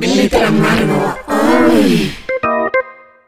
Glitter Amargo.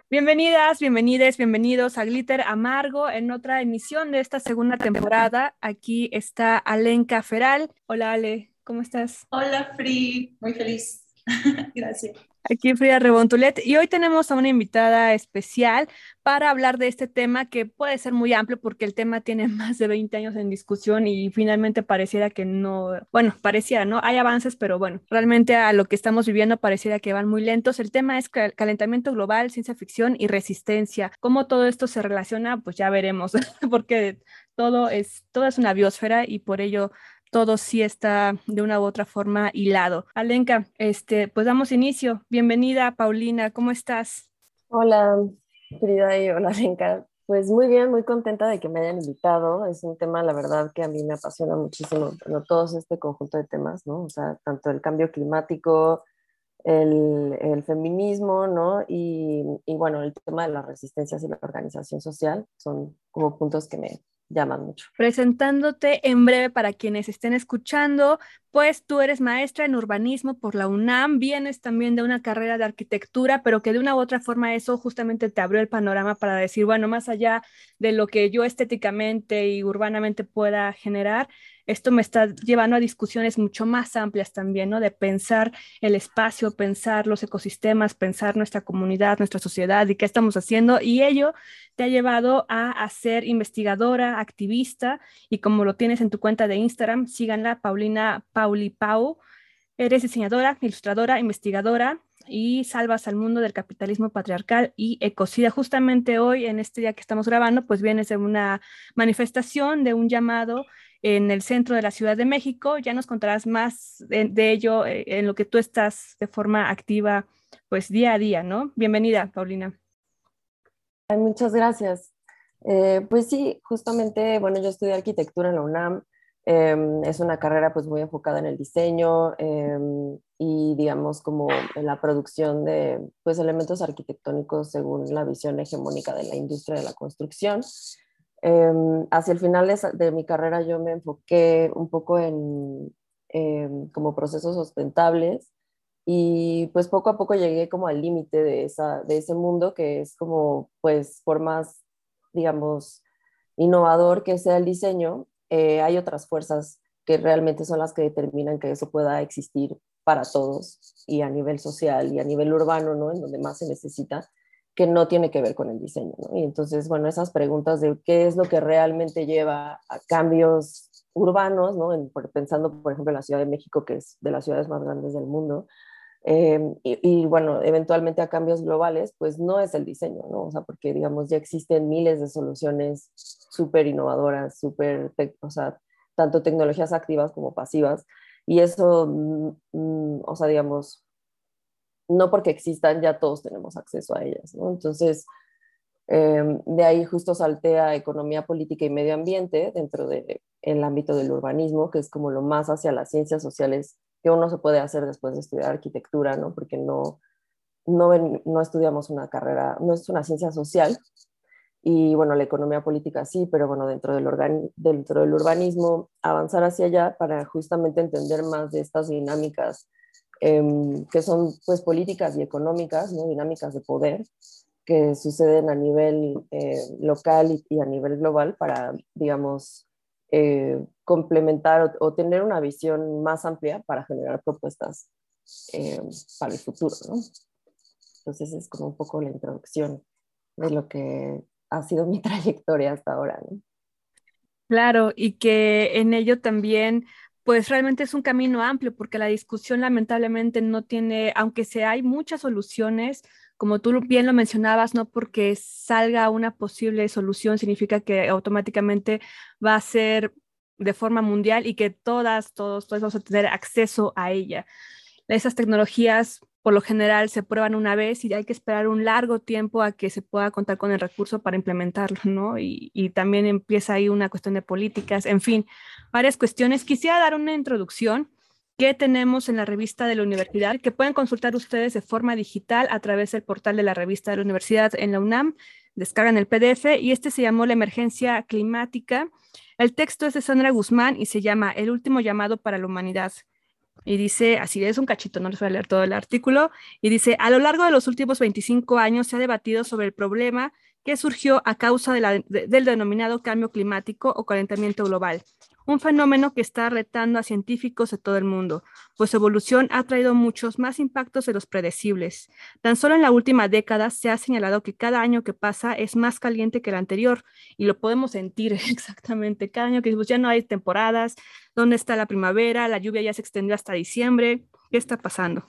Bienvenidas, bienvenidos, bienvenidos a Glitter Amargo en otra emisión de esta segunda temporada. Aquí está Alenka Feral. Hola Ale, ¿cómo estás? Hola Free, muy feliz. Gracias. Aquí Frida Rebontulet y hoy tenemos a una invitada especial para hablar de este tema que puede ser muy amplio porque el tema tiene más de 20 años en discusión y finalmente pareciera que no, bueno, pareciera, ¿no? Hay avances, pero bueno, realmente a lo que estamos viviendo pareciera que van muy lentos. El tema es calentamiento global, ciencia ficción y resistencia. ¿Cómo todo esto se relaciona? Pues ya veremos, porque todo es, todo es una biosfera y por ello todo sí está de una u otra forma hilado. Alenka, este, pues damos inicio. Bienvenida, Paulina, ¿cómo estás? Hola, Frida y hola, Alenka. Pues muy bien, muy contenta de que me hayan invitado. Es un tema, la verdad, que a mí me apasiona muchísimo, bueno, todos este conjunto de temas, ¿no? O sea, tanto el cambio climático, el, el feminismo, ¿no? Y, y, bueno, el tema de las resistencias y la organización social son como puntos que me, llaman mucho. Presentándote en breve para quienes estén escuchando, pues tú eres maestra en urbanismo por la UNAM, vienes también de una carrera de arquitectura, pero que de una u otra forma eso justamente te abrió el panorama para decir, bueno, más allá de lo que yo estéticamente y urbanamente pueda generar, esto me está llevando a discusiones mucho más amplias también, ¿no? De pensar el espacio, pensar los ecosistemas, pensar nuestra comunidad, nuestra sociedad y qué estamos haciendo. Y ello te ha llevado a, ser investigadora, activista, y como lo tienes en tu cuenta de Instagram, síganla, Paulina Pauli Pau. Eres diseñadora, ilustradora, investigadora y salvas al mundo del capitalismo patriarcal y ecocida. Justamente hoy, en este día que estamos grabando, pues vienes de una manifestación, de un llamado en el centro de la Ciudad de México. Ya nos contarás más de, ello eh, en lo que tú estás de forma activa, pues día a día, ¿no? Bienvenida, Paulina. muchas gracias. Eh, pues sí, justamente, bueno, yo estudié arquitectura en la UNAM. Em, es una carrera pues muy enfocada en el diseño em, y digamos como en la producción de pues elementos arquitectónicos según la visión hegemónica de la industria de la construcción. Em, hacia el final de, mi carrera yo me enfoqué un poco en em, como procesos sustentables y pues poco a poco llegué como al límite de, de ese mundo que es como pues por más digamos innovador que sea el diseño, eh, hay otras fuerzas que realmente son las que determinan que eso pueda existir para todos y a nivel social y a nivel urbano, ¿no? En donde más se necesita que no tiene que ver con el diseño. ¿no? Y entonces, bueno, esas preguntas de qué es lo que realmente lleva a cambios urbanos, ¿no? pensando, por ejemplo, en la Ciudad de México, que es de las ciudades más grandes del mundo, em, y, bueno, eventualmente a cambios globales, pues no es el diseño, ¿no? O sea, porque digamos ya existen miles de soluciones súper innovadoras, súper, o sea, tanto tecnologías activas como pasivas, y eso, mm, mm, o sea, digamos, no porque existan, ya todos tenemos acceso a ellas. Entonces, em, de ahí justo saltea economía política y medio ambiente dentro del el ámbito del urbanismo, que es como lo más hacia las ciencias sociales que uno se puede hacer después de estudiar arquitectura, ¿no? Porque no, no, no estudiamos una carrera, no es una ciencia social, y bueno, la economía política sí, pero bueno, dentro del, dentro del urbanismo, avanzar hacia allá para justamente entender más de estas dinámicas Em, que son pues políticas y económicas, ¿no? dinámicas de poder que suceden a nivel eh, local y, a nivel global para, digamos, eh, complementar o, tener una visión más amplia para generar propuestas em, para el futuro. ¿no? Entonces es como un poco la introducción de lo que ha sido mi trayectoria hasta ahora. ¿no? Claro, y que en ello también pues realmente es un camino amplio porque la discusión lamentablemente no tiene, aunque se hay muchas soluciones, como tú bien lo mencionabas, no porque salga una posible solución significa que automáticamente va a ser de forma mundial y que todas, todos, todos vamos a tener acceso a ella. Esas tecnologías por lo general se prueban una vez y hay que esperar un largo tiempo a que se pueda contar con el recurso para implementarlo, ¿no? Y, también empieza ahí una cuestión de políticas, en fin, varias cuestiones. Quisiera dar una introducción que tenemos en la revista de la universidad, que pueden consultar ustedes de forma digital a través del portal de la revista de la universidad en la UNAM. Descargan el PDF y este se llamó La emergencia climática. El texto es de Sandra Guzmán y se llama El último llamado para la humanidad Y dice, así es un cachito, no les voy a leer todo el artículo, y dice, a lo largo de los últimos 25 años se ha debatido sobre el problema que surgió a causa del denominado cambio climático o calentamiento global, un fenómeno que está retando a científicos de todo el mundo, pues su evolución ha traído muchos más impactos de los predecibles. Tan solo en la última década se ha señalado que cada año que pasa es más caliente que el anterior y lo podemos sentir exactamente. Cada año que ya no hay temporadas, ¿dónde está la primavera? La lluvia ya se extendió hasta diciembre. ¿Qué está pasando?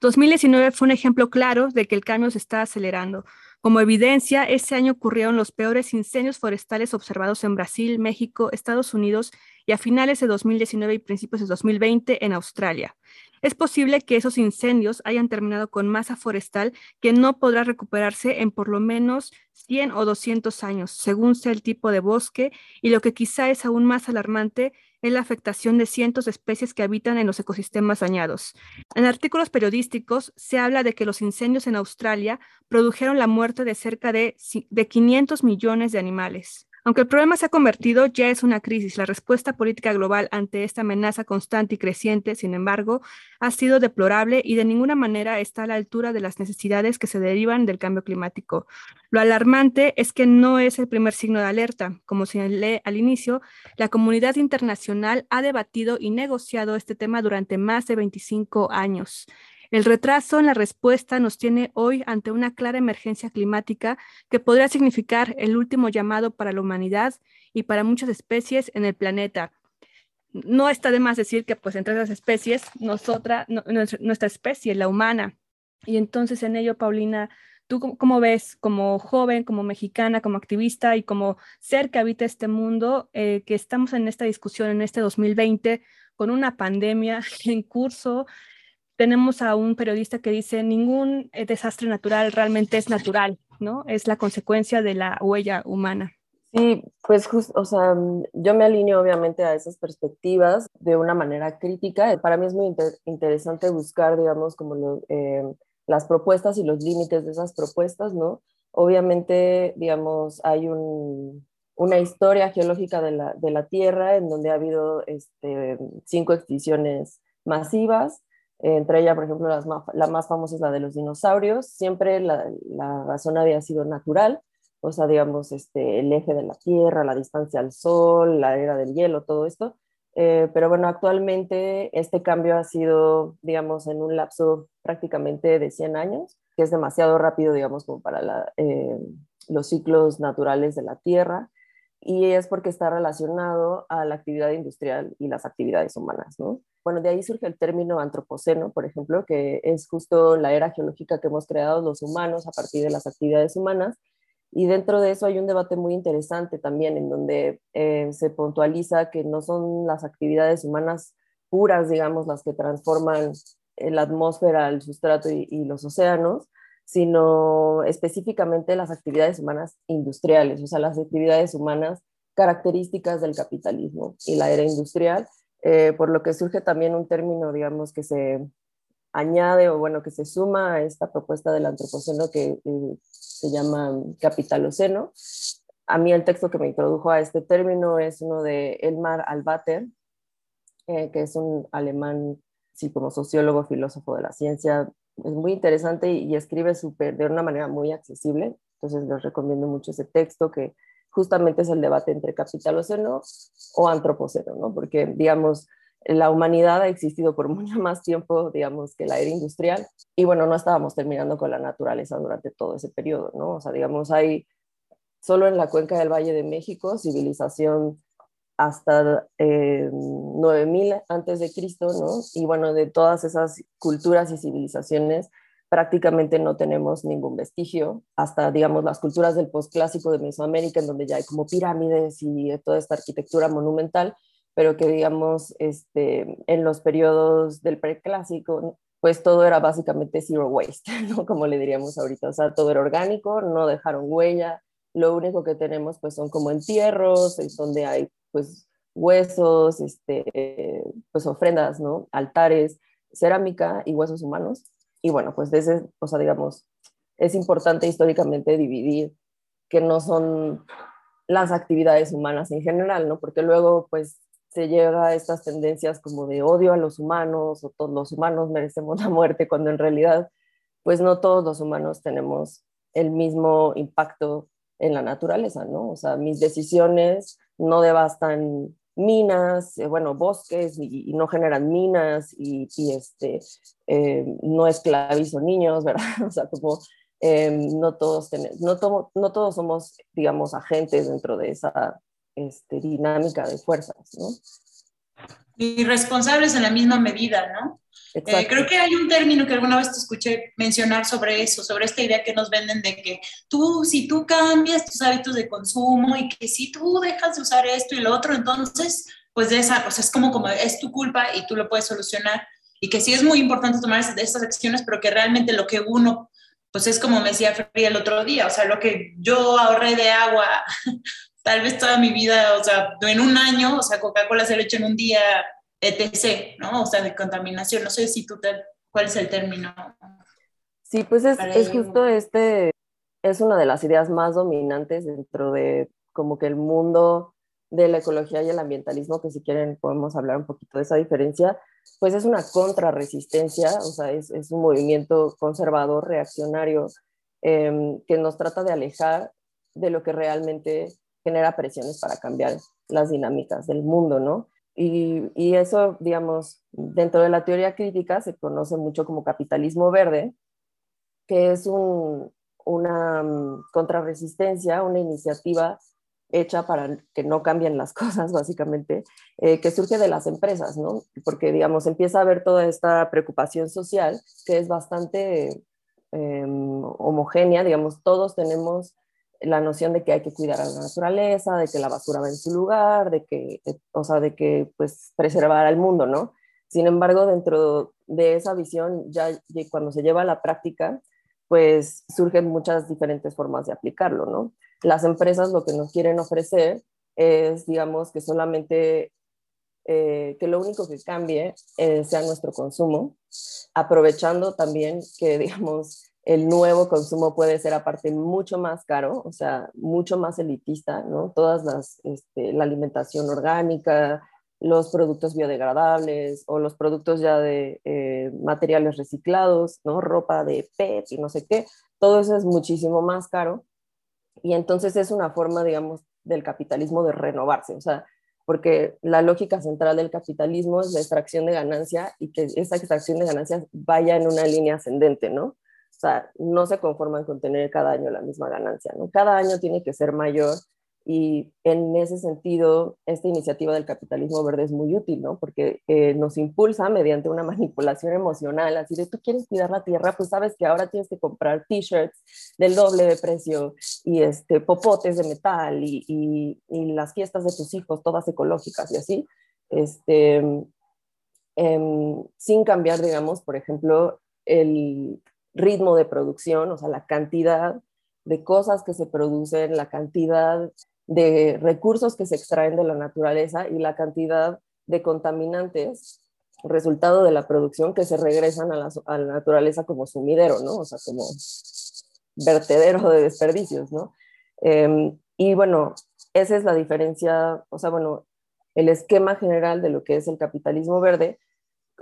2019 fue un ejemplo claro de que el cambio se está acelerando. Como evidencia, ese año ocurrieron los peores incendios forestales observados en Brasil, México, Estados Unidos y a finales de 2019 y principios de 2020 en Australia. Es posible que esos incendios hayan terminado con masa forestal que no podrá recuperarse en por lo menos 100 o 200 años, según sea el tipo de bosque, y lo que quizá es aún más alarmante es la afectación de cientos de especies que habitan en los ecosistemas dañados. En artículos periodísticos se habla de que los incendios en Australia produjeron la muerte de cerca de, de 500 millones de animales. Aunque el problema se ha convertido, ya es una crisis. La respuesta política global ante esta amenaza constante y creciente, sin embargo, ha sido deplorable y de ninguna manera está a la altura de las necesidades que se derivan del cambio climático. Lo alarmante es que no es el primer signo de alerta. Como señalé al inicio, la comunidad internacional ha debatido y negociado este tema durante más de 25 años. El retraso en la respuesta nos tiene hoy ante una clara emergencia climática que podría significar el último llamado para la humanidad y para muchas especies en el planeta. No está de más decir que pues entre esas especies, nosotras, nuestra especie, la humana. Y entonces en ello, Paulina, ¿Tú cómo ves como joven, como mexicana, como activista y como ser que habita este mundo, eh, que estamos en esta discusión en este 2020 con una pandemia en curso, tenemos a un periodista que dice, ningún eh, desastre natural realmente es natural, ¿no? Es la consecuencia de la huella humana. Sí, pues justo, o sea, yo me alineo obviamente a esas perspectivas de una manera crítica. Para mí es muy interesante buscar, digamos, como eh, las propuestas y los límites de esas propuestas, ¿no? Obviamente, digamos, hay un, una historia geológica de la, de la Tierra en donde ha habido este, cinco extinciones masivas, entre ellas, por ejemplo, la más famosa es la de los dinosaurios. Siempre la, razón había sido natural, o sea, digamos, este, el eje de la Tierra, la distancia al Sol, la era del hielo, todo esto. Eh, pero bueno, actualmente este cambio ha sido, digamos, en un lapso prácticamente de 100 años, que es demasiado rápido, digamos, como para eh, los ciclos naturales de la Tierra y es porque está relacionado a la actividad industrial y las actividades humanas, ¿no? Bueno, de ahí surge el término antropoceno, por ejemplo, que es justo la era geológica que hemos creado los humanos a partir de las actividades humanas. Y dentro de eso hay un debate muy interesante también, en donde eh, se puntualiza que no son las actividades humanas puras, digamos, las que transforman la atmósfera, el sustrato y los océanos, sino específicamente las actividades humanas industriales, o sea, las actividades humanas características del capitalismo y la era industrial, eh, por lo que surge también un término, digamos, que se añade o bueno, que se suma a esta propuesta del antropoceno que eh, se llama capitaloceno. A mí el texto que me introdujo a este término es uno de Elmar Albater, eh, que es un alemán, sí, como sociólogo, filósofo de la ciencia, es muy interesante y, escribe super, de una manera muy accesible. Entonces les recomiendo mucho ese texto que justamente es el debate entre capitaloceno o antropoceno, ¿no? Porque, digamos, la humanidad ha existido por mucho más tiempo, digamos, que la era industrial. Y bueno, no estábamos terminando con la naturaleza durante todo ese periodo, ¿no? O sea, digamos, hay solo en la cuenca del Valle de México civilización hasta eh, 9000 antes de Cristo, ¿no? Y bueno, de todas esas culturas y civilizaciones prácticamente no tenemos ningún vestigio, hasta digamos las culturas del posclásico de Mesoamérica, en donde ya hay como pirámides y toda esta arquitectura monumental, pero que digamos este, en los periodos del preclásico, pues todo era básicamente zero waste, ¿no? Como le diríamos ahorita, o sea, todo era orgánico, no dejaron huella, lo único que tenemos pues son como entierros, es donde hay pues huesos, este, pues ofrendas, ¿no? Altares, cerámica y huesos humanos. Y bueno, pues desde, o sea, digamos, es importante históricamente dividir que no son las actividades humanas en general, ¿no? Porque luego, pues, se llega a estas tendencias como de odio a los humanos o todos los humanos merecemos la muerte, cuando en realidad pues no todos los humanos tenemos el mismo impacto en la naturaleza, ¿no? O sea, mis decisiones no devastan minas, eh, bueno, bosques y, no generan minas y, este, eh, no esclavizo niños, ¿verdad? O sea, como em, no, todos no, no todos somos, digamos, agentes dentro de esa este, dinámica de fuerzas, ¿no? Y responsables en la misma medida, ¿no? Eh, creo que hay un término que alguna vez te escuché mencionar sobre eso, sobre esta idea que nos venden de que tú, si tú cambias tus hábitos de consumo y que si tú dejas de usar esto y lo otro, entonces, pues de esa, o sea, es como, como es tu culpa y tú lo puedes solucionar. Y que sí es muy importante tomar estas acciones, pero que realmente lo que uno, pues es como me decía Frida el otro día, o sea, lo que yo ahorré de agua tal vez toda mi vida, o sea, en un año, o sea, Coca-Cola se lo hecho en un día, etc., ¿no? O sea, de contaminación. No sé si tú, te, ¿cuál es el término? Sí, pues es, es justo este, es una de las ideas más dominantes dentro de como que el mundo de la ecología y el ambientalismo, que si quieren podemos hablar un poquito de esa diferencia, pues es una contrarresistencia, o sea, es, es un movimiento conservador, reaccionario, em, que nos trata de alejar de lo que realmente genera presiones para cambiar las dinámicas del mundo, ¿no? Y, eso, digamos, dentro de la teoría crítica se conoce mucho como capitalismo verde, que es un, una um, contrarresistencia, una iniciativa hecha para que no cambien las cosas, básicamente, eh, que surge de las empresas, ¿no? Porque, digamos, empieza a haber toda esta preocupación social que es bastante eh, homogénea, digamos, todos tenemos la noción de que hay que cuidar a la naturaleza, de que la basura va en su lugar, de que, eh, o sea, de que pues preservar al mundo, ¿no? Sin embargo, dentro de esa visión, ya cuando se lleva a la práctica, pues surgen muchas diferentes formas de aplicarlo, ¿no? Las empresas lo que nos quieren ofrecer es, digamos, que solamente, eh, que lo único que cambie eh, sea nuestro consumo, aprovechando también que, digamos, el nuevo consumo puede ser aparte mucho más caro, o sea, mucho más elitista, ¿no? Todas las, este, la alimentación orgánica, los productos biodegradables o los productos ya de eh, materiales reciclados, ¿no? Ropa de PET y no sé qué, todo eso es muchísimo más caro y entonces es una forma, digamos, del capitalismo de renovarse, o sea, porque la lógica central del capitalismo es la extracción de ganancia y que esa extracción de ganancias vaya en una línea ascendente, ¿no? O sea, no se conforman con tener cada año la misma ganancia, ¿no? Cada año tiene que ser mayor y en ese sentido, esta iniciativa del capitalismo verde es muy útil, ¿no? Porque eh, nos impulsa mediante una manipulación emocional, así de tú quieres cuidar la tierra, pues sabes que ahora tienes que comprar t-shirts del doble de precio y este, popotes de metal y, y, las fiestas de tus hijos, todas ecológicas y así, este, em, sin cambiar, digamos, por ejemplo, el, ritmo de producción, o sea, la cantidad de cosas que se producen, la cantidad de recursos que se extraen de la naturaleza y la cantidad de contaminantes resultado de la producción que se regresan a la, naturaleza como sumidero, ¿no? O sea, como vertedero de desperdicios, ¿no? Em, y bueno, esa es la diferencia, o sea, bueno, el esquema general de lo que es el capitalismo verde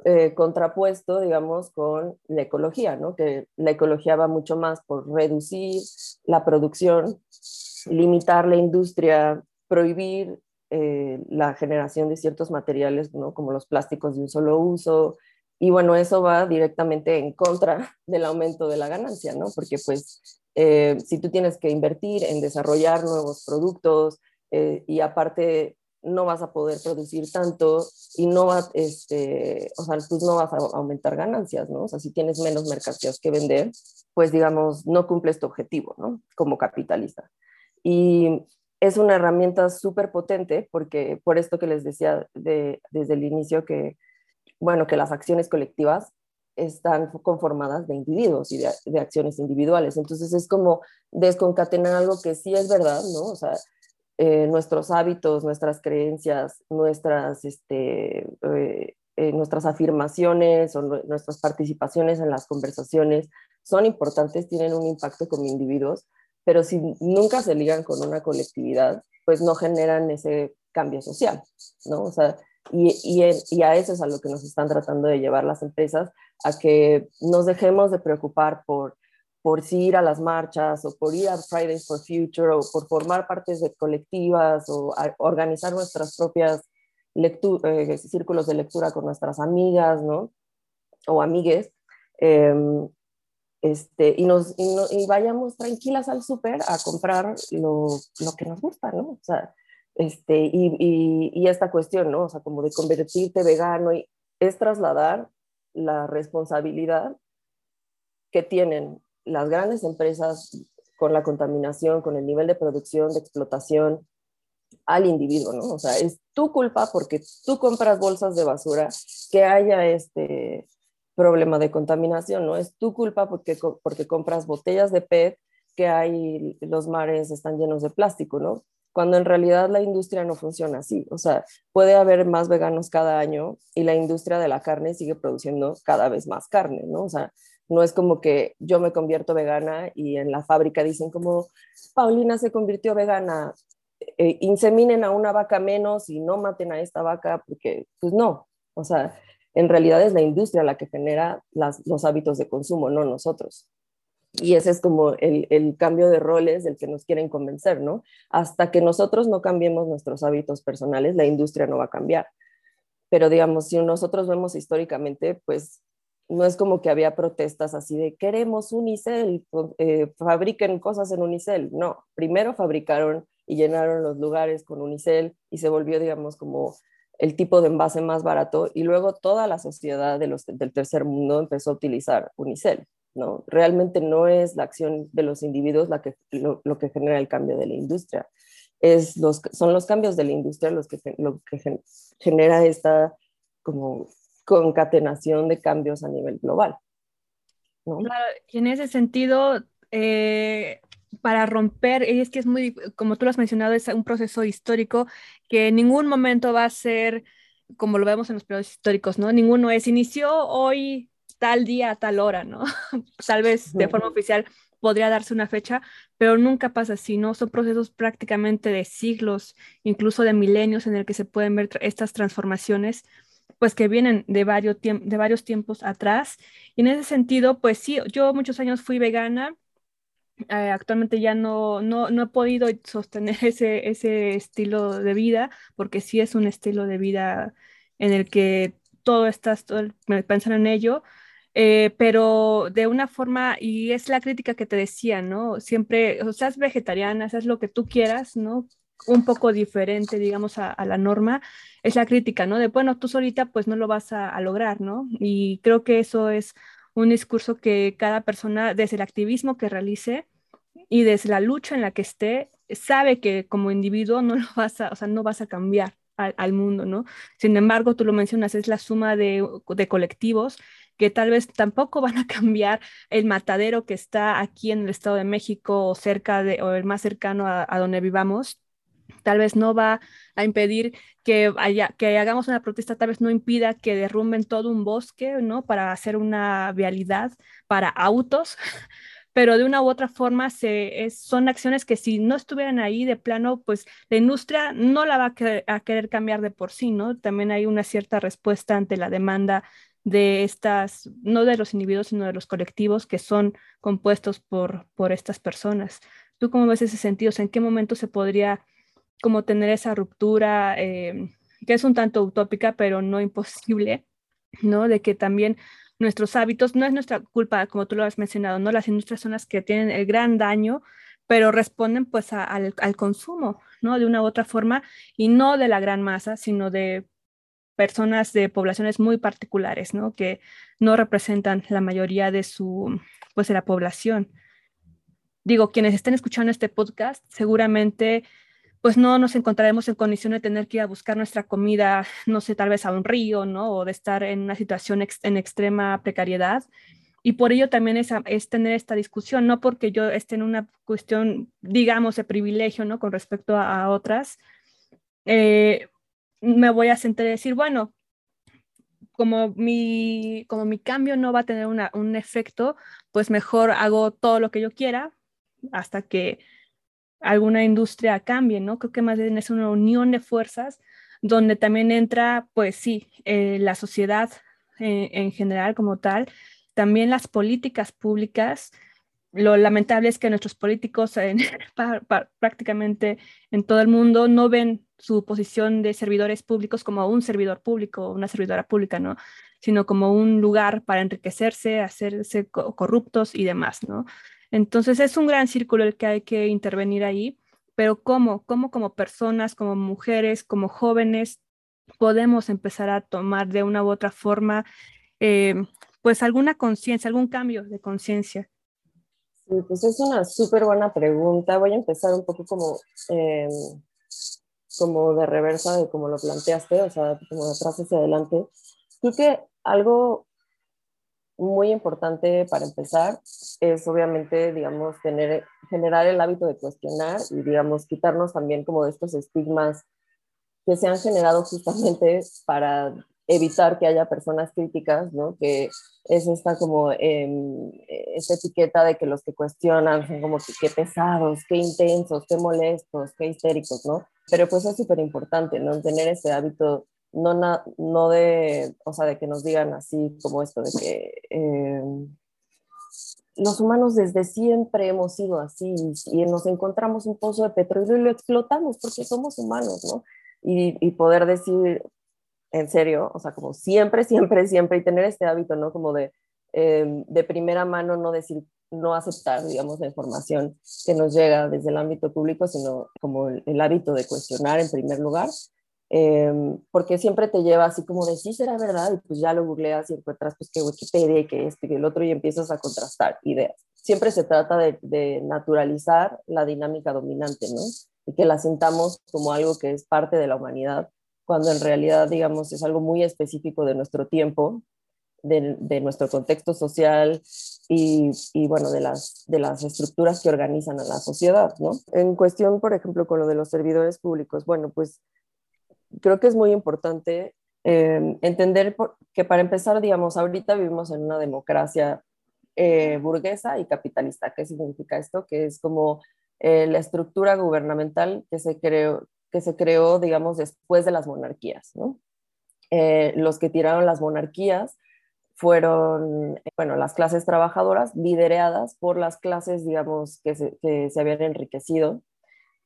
eh, contrapuesto, digamos, con la ecología, ¿no? Que la ecología va mucho más por reducir la producción, limitar la industria, prohibir eh, la generación de ciertos materiales, ¿no? Como los plásticos de un solo uso. Y bueno, eso va directamente en contra del aumento de la ganancia, ¿no? Porque pues eh, si tú tienes que invertir en desarrollar nuevos productos y aparte no vas a poder producir tanto y no va, este, o sea, pues no vas a aumentar ganancias, ¿no? O sea, si tienes menos mercancías que vender, pues digamos, no cumples tu objetivo, ¿no? Como capitalista. Y es una herramienta súper potente porque por esto que les decía de, desde el inicio que, bueno, que las acciones colectivas están conformadas de individuos y de, de acciones individuales. Entonces es como desconcatenar algo que sí es verdad, ¿no? O sea, eh, nuestros hábitos, nuestras creencias, nuestras, este, eh, eh, nuestras afirmaciones o nuestras participaciones en las conversaciones son importantes, tienen un impacto como individuos, pero si nunca se ligan con una colectividad, pues no generan ese cambio social, ¿no? O sea, y, y, y, a eso es a lo que nos están tratando de llevar las empresas, a que nos dejemos de preocupar por, por ir a las marchas o por ir a Fridays for Future o por formar partes de colectivas o organizar nuestras propias eh, círculos de lectura con nuestras amigas, ¿no? O amigues. Em, este, y, nos, y, vayamos tranquilas al súper a comprar lo, lo, que nos gusta, ¿no? O sea, este, y, y, y, esta cuestión, ¿no? O sea, como de convertirte vegano y es trasladar la responsabilidad que tienen las grandes empresas con la contaminación, con el nivel de producción, de explotación al individuo, ¿no? O sea, es tu culpa porque tú compras bolsas de basura que haya este problema de contaminación, ¿no? Es tu culpa porque, porque compras botellas de PET que hay, los mares están llenos de plástico, ¿no? Cuando en realidad la industria no funciona así. O sea, puede haber más veganos cada año y la industria de la carne sigue produciendo cada vez más carne, ¿no? O sea, no es como que yo me convierto vegana y en la fábrica dicen como, Paulina se convirtió vegana, eh, inseminen a una vaca menos y no maten a esta vaca, porque pues no, o sea, en realidad es la industria la que genera los hábitos de consumo, no nosotros. Y ese es como el, el, cambio de roles del que nos quieren convencer, ¿no? Hasta que nosotros no cambiemos nuestros hábitos personales, la industria no va a cambiar. Pero digamos, si nosotros vemos históricamente, pues no es como que había protestas así de queremos unicel, eh, fabriquen cosas en unicel. No, primero fabricaron y llenaron los lugares con unicel y se volvió, digamos, como el tipo de envase más barato y luego toda la sociedad de los, del tercer mundo empezó a utilizar unicel. ¿no? Realmente no es la acción de los individuos la que, lo, que genera el cambio de la industria. Es los, son los cambios de la industria los que, lo que genera esta como concatenación de cambios a nivel global. y en ese sentido, eh, para romper, es que es muy, como tú lo has mencionado, es un proceso histórico que en ningún momento va a ser como lo vemos en los periodos históricos, ¿no? Ninguno es, inició hoy tal día, tal hora, ¿no? Tal vez de forma oficial podría darse una fecha, pero nunca pasa así, ¿no? Son procesos prácticamente de siglos, incluso de milenios en el que se pueden ver estas transformaciones pues que vienen de varios, de varios tiempos atrás. Y en ese sentido, pues sí, yo muchos años fui vegana, eh, actualmente ya no, no, no, he podido sostener ese, ese estilo de vida, porque sí es un estilo de vida en el que todo estás, todo, pensar en ello, eh, pero de una forma, y es la crítica que te decía, ¿no? Siempre, o seas vegetariana, seas lo que tú quieras, ¿no? un poco diferente, digamos, a, la norma, es la crítica, ¿no? De, bueno, tú solita pues no lo vas a, lograr, ¿no? Y creo que eso es un discurso que cada persona, desde el activismo que realice y desde la lucha en la que esté, sabe que como individuo no lo vas a, o sea, no vas a cambiar al, mundo, ¿no? Sin embargo, tú lo mencionas, es la suma de, colectivos que tal vez tampoco van a cambiar el matadero que está aquí en el Estado de México o cerca de, o el más cercano a donde vivamos, tal vez no va a impedir que, haya, que hagamos una protesta, tal vez no impida que derrumben todo un bosque, ¿no? Para hacer una vialidad para autos, pero de una u otra forma se, son acciones que si no estuvieran ahí de plano, pues la industria no la va a querer, cambiar de por sí, ¿no? También hay una cierta respuesta ante la demanda de estas, no de los individuos, sino de los colectivos que son compuestos por, por estas personas. ¿Tú cómo ves ese sentido? ¿en qué momento se podría como tener esa ruptura, eh, que es un tanto utópica, pero no imposible, ¿no? De que también nuestros hábitos, no es nuestra culpa, como tú lo has mencionado, ¿no? Las industrias son las que tienen el gran daño, pero responden pues al, al, consumo, ¿no? De una u otra forma, y no de la gran masa, sino de personas de poblaciones muy particulares, ¿no? Que no representan la mayoría de su, pues de la población. Digo, quienes estén escuchando este podcast seguramente pues no nos encontraremos en condición de tener que ir a buscar nuestra comida, no sé, tal vez a un río, ¿no? O de estar en una situación en extrema precariedad. Y por ello también es, es, tener esta discusión, no porque yo esté en una cuestión, digamos, de privilegio, ¿no? Con respecto a, otras, eh, me voy a sentar y decir, bueno, como mi, como mi cambio no va a tener una, un efecto, pues mejor hago todo lo que yo quiera hasta que alguna industria cambie, ¿no? Creo que más bien es una unión de fuerzas donde también entra, pues sí, eh, la sociedad eh, en general como tal, también las políticas públicas. Lo lamentable es que nuestros políticos prácticamente en todo el mundo no ven su posición de servidores públicos como un servidor público, una servidora pública, ¿no? Sino como un lugar para enriquecerse, hacerse corruptos y demás, ¿no? Entonces es un gran círculo el que hay que intervenir ahí, pero ¿cómo? ¿Cómo como personas, como mujeres, como jóvenes podemos empezar a tomar de una u otra forma eh, pues alguna conciencia, algún cambio de conciencia? Sí, pues es una súper buena pregunta. Voy a empezar un poco como, em, como de reversa de cómo lo planteaste, o sea, como de atrás hacia adelante. Creo que algo muy importante para empezar es obviamente, digamos, tener, generar el hábito de cuestionar y, digamos, quitarnos también como de estos estigmas que se han generado justamente para evitar que haya personas críticas, ¿no? Que es esta como eh, esta etiqueta de que los que cuestionan son como que qué pesados, qué intensos, qué molestos, qué histéricos, ¿no? Pero pues es súper importante, ¿no? Tener ese hábito no, no de, o sea, de que nos digan así como esto, de que eh, los humanos desde siempre hemos sido así y nos encontramos un pozo de petróleo y lo explotamos porque somos humanos, ¿no? Y, y, poder decir, en serio, o sea, como siempre, siempre, siempre, y tener este hábito, ¿no? Como de, eh, de primera mano no decir, no aceptar, digamos, la información que nos llega desde el ámbito público, sino como el hábito de cuestionar en primer lugar Em, porque siempre te lleva así como de sí será verdad y pues ya lo googleas y encuentras pues que Wikipedia que esto y el otro y empiezas a contrastar ideas. Siempre se trata de, de, naturalizar la dinámica dominante, ¿no? Y que la sintamos como algo que es parte de la humanidad, cuando en realidad, digamos, es algo muy específico de nuestro tiempo, de, de nuestro contexto social y, y, bueno, de las, de las estructuras que organizan a la sociedad, ¿no? En cuestión, por ejemplo, con lo de los servidores públicos, bueno, pues creo que es muy importante eh, entender que para empezar, digamos, ahorita vivimos en una democracia eh, burguesa y capitalista. ¿Qué significa esto? Que es como eh, la estructura gubernamental que se creó, que se creó, digamos, después de las monarquías, los que tiraron las monarquías fueron, bueno, las clases trabajadoras lideradas por las clases, digamos, que se habían enriquecido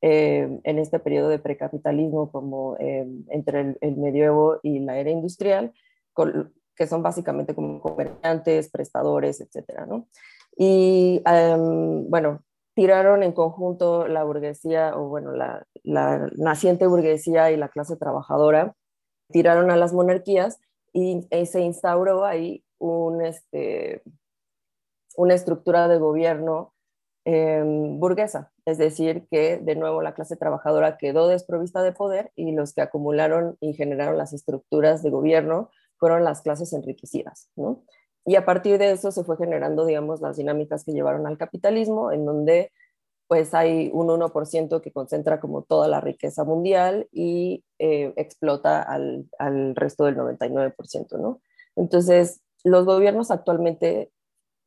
eh, en este periodo de precapitalismo como eh, entre el, medioevo y la era industrial, que son básicamente como comerciantes, prestadores, etcétera, ¿no? Y em, bueno, tiraron en conjunto la burguesía, o bueno, la, la, naciente burguesía y la clase trabajadora, tiraron a las monarquías y, y se instauró ahí un, este, una estructura de gobierno Em, burguesa, es decir, que de nuevo la clase trabajadora quedó desprovista de poder y los que acumularon y generaron las estructuras de gobierno fueron las clases enriquecidas, ¿no? Y a partir de eso se fue generando, digamos, las dinámicas que llevaron al capitalismo, en donde pues hay un 1% que concentra como toda la riqueza mundial y eh, explota al, al resto del 99%, ¿no? Entonces, los gobiernos actualmente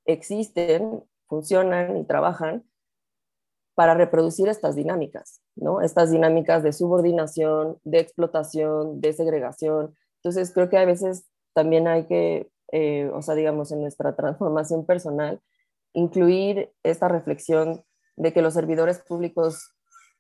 existen funcionan y trabajan para reproducir estas dinámicas, ¿no? Estas dinámicas de subordinación, de explotación, de segregación. Entonces, creo que a veces también hay que, eh, o sea, digamos, en nuestra transformación personal, incluir esta reflexión de que los servidores públicos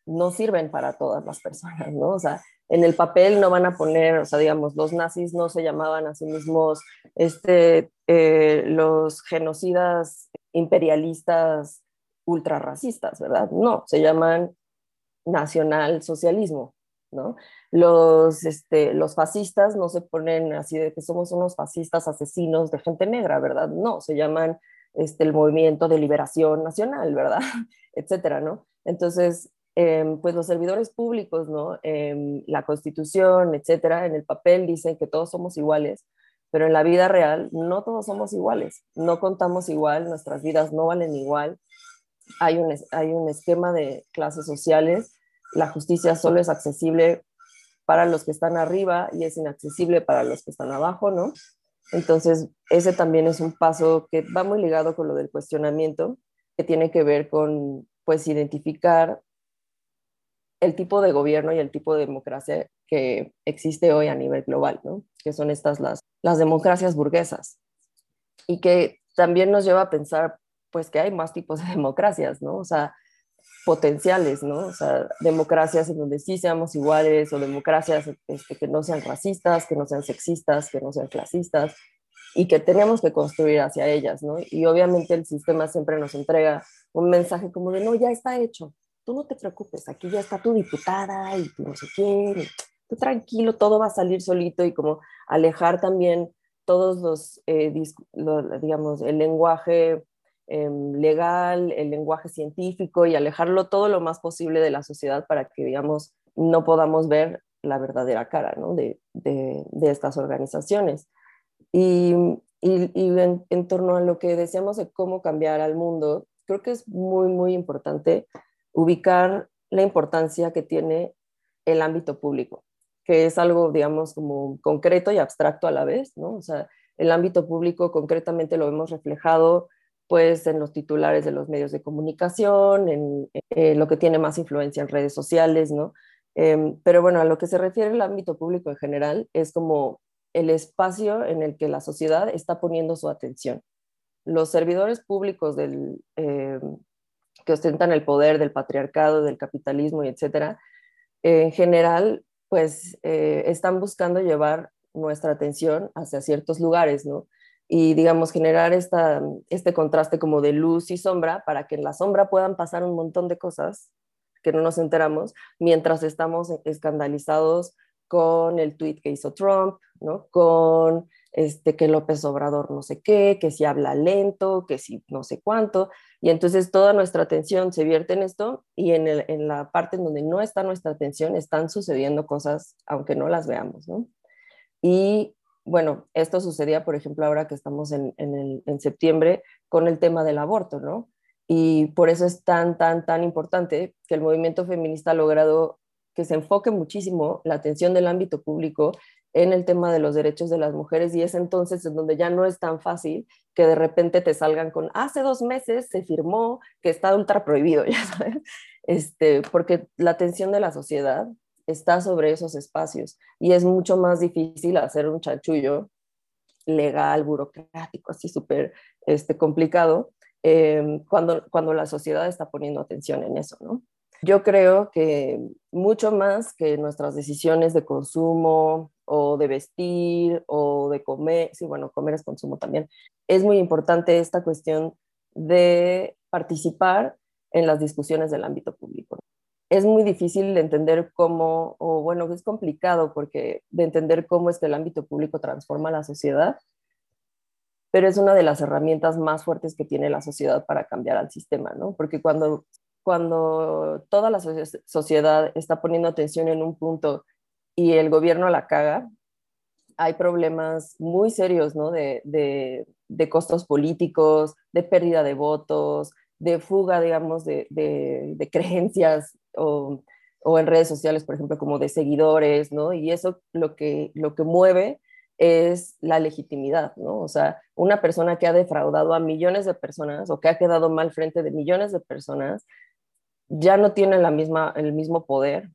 no sirven para todas las personas, ¿no? O sea, en el papel no van a poner, o sea, digamos, los nazis no se llamaban a sí mismos este, eh, los genocidas imperialistas ultrarracistas, ¿verdad? No, se llaman nacionalsocialismo, ¿no? Los, este, los fascistas no se ponen así de que somos unos fascistas asesinos de gente negra, ¿verdad? No, se llaman este, el movimiento de liberación nacional, ¿verdad? Etcétera, ¿no? Entonces, em, pues los servidores públicos, ¿no? Em, la constitución, etcétera, en el papel dicen que todos somos iguales, pero en la vida real no todos somos iguales, no contamos igual, nuestras vidas no valen igual. Hay un, hay un esquema de clases sociales, la justicia solo es accesible para los que están arriba y es inaccesible para los que están abajo, ¿no? Entonces, ese también es un paso que va muy ligado con lo del cuestionamiento, que tiene que ver con, pues, identificar el tipo de gobierno y el tipo de democracia que existe hoy a nivel global, ¿no? que son estas las, las democracias burguesas. Y que también nos lleva a pensar pues que hay más tipos de democracias, ¿no? O sea, potenciales, ¿no? O sea, democracias en donde sí seamos iguales o democracias este, que no sean racistas, que no sean sexistas, que no sean clasistas y que tenemos que construir hacia ellas, ¿no? Y obviamente el sistema siempre nos entrega un mensaje como de, no, ya está hecho, tú no te preocupes, aquí ya está tu diputada y tú no sé quién, tú tranquilo, todo va a salir solito y como alejar también todos los, eh, digamos, el lenguaje em, legal, el lenguaje científico y alejarlo todo lo más posible de la sociedad para que, digamos, no podamos ver la verdadera cara ¿no? de, de, estas organizaciones. Y, y, en, en, torno a lo que decíamos de cómo cambiar al mundo, creo que es muy, muy importante ubicar la importancia que tiene el ámbito público que es algo, digamos, como concreto y abstracto a la vez, ¿no? O sea, el ámbito público concretamente lo hemos reflejado pues en los titulares de los medios de comunicación, en, lo que tiene más influencia en redes sociales, ¿no? Em, pero bueno, a lo que se refiere el ámbito público en general es como el espacio en el que la sociedad está poniendo su atención. Los servidores públicos del, em, que ostentan el poder del patriarcado, del capitalismo y etcétera, en general pues eh, están buscando llevar nuestra atención hacia ciertos lugares, ¿no? Y digamos, generar esta, este contraste como de luz y sombra para que en la sombra puedan pasar un montón de cosas que no nos enteramos mientras estamos escandalizados con el tweet que hizo Trump, ¿no? Con este, que López Obrador no sé qué, que si habla lento, que si no sé cuánto. Y entonces toda nuestra atención se vierte en esto y en, el, en la parte en donde no está nuestra atención están sucediendo cosas aunque no las veamos, ¿no? Y bueno, esto sucedía, por ejemplo, ahora que estamos en, en, en septiembre con el tema del aborto, ¿no? Y por eso es tan, tan, tan importante que el movimiento feminista ha logrado que se enfoque muchísimo la atención del ámbito público en el tema de los derechos de las mujeres y es entonces en donde ya no es tan fácil que de repente te salgan con hace dos meses se firmó que está ultra prohibido, ya sabes, este, porque la atención de la sociedad está sobre esos espacios y es mucho más difícil hacer un chanchullo legal, burocrático, así súper este, complicado, eh, cuando, cuando la sociedad está poniendo atención en eso, ¿no? Yo creo que mucho más que nuestras decisiones de consumo o de vestir o de comer, sí, bueno, comer es consumo también, es muy importante esta cuestión de participar en las discusiones del ámbito público. Es muy difícil de entender cómo, o bueno, es complicado porque de entender cómo es que el ámbito público transforma la sociedad, pero es una de las herramientas más fuertes que tiene la sociedad para cambiar al sistema, ¿no? Porque cuando cuando toda la sociedad está poniendo atención en un punto y el gobierno la caga, hay problemas muy serios, ¿no? De, de, costos políticos, de pérdida de votos, de fuga, digamos, de, de creencias o, o, en redes sociales, por ejemplo, como de seguidores, ¿no? Y eso lo que, lo que mueve es la legitimidad, ¿no? O sea, una persona que ha defraudado a millones de personas o que ha quedado mal frente de millones de personas, ya no tiene la misma, el mismo poder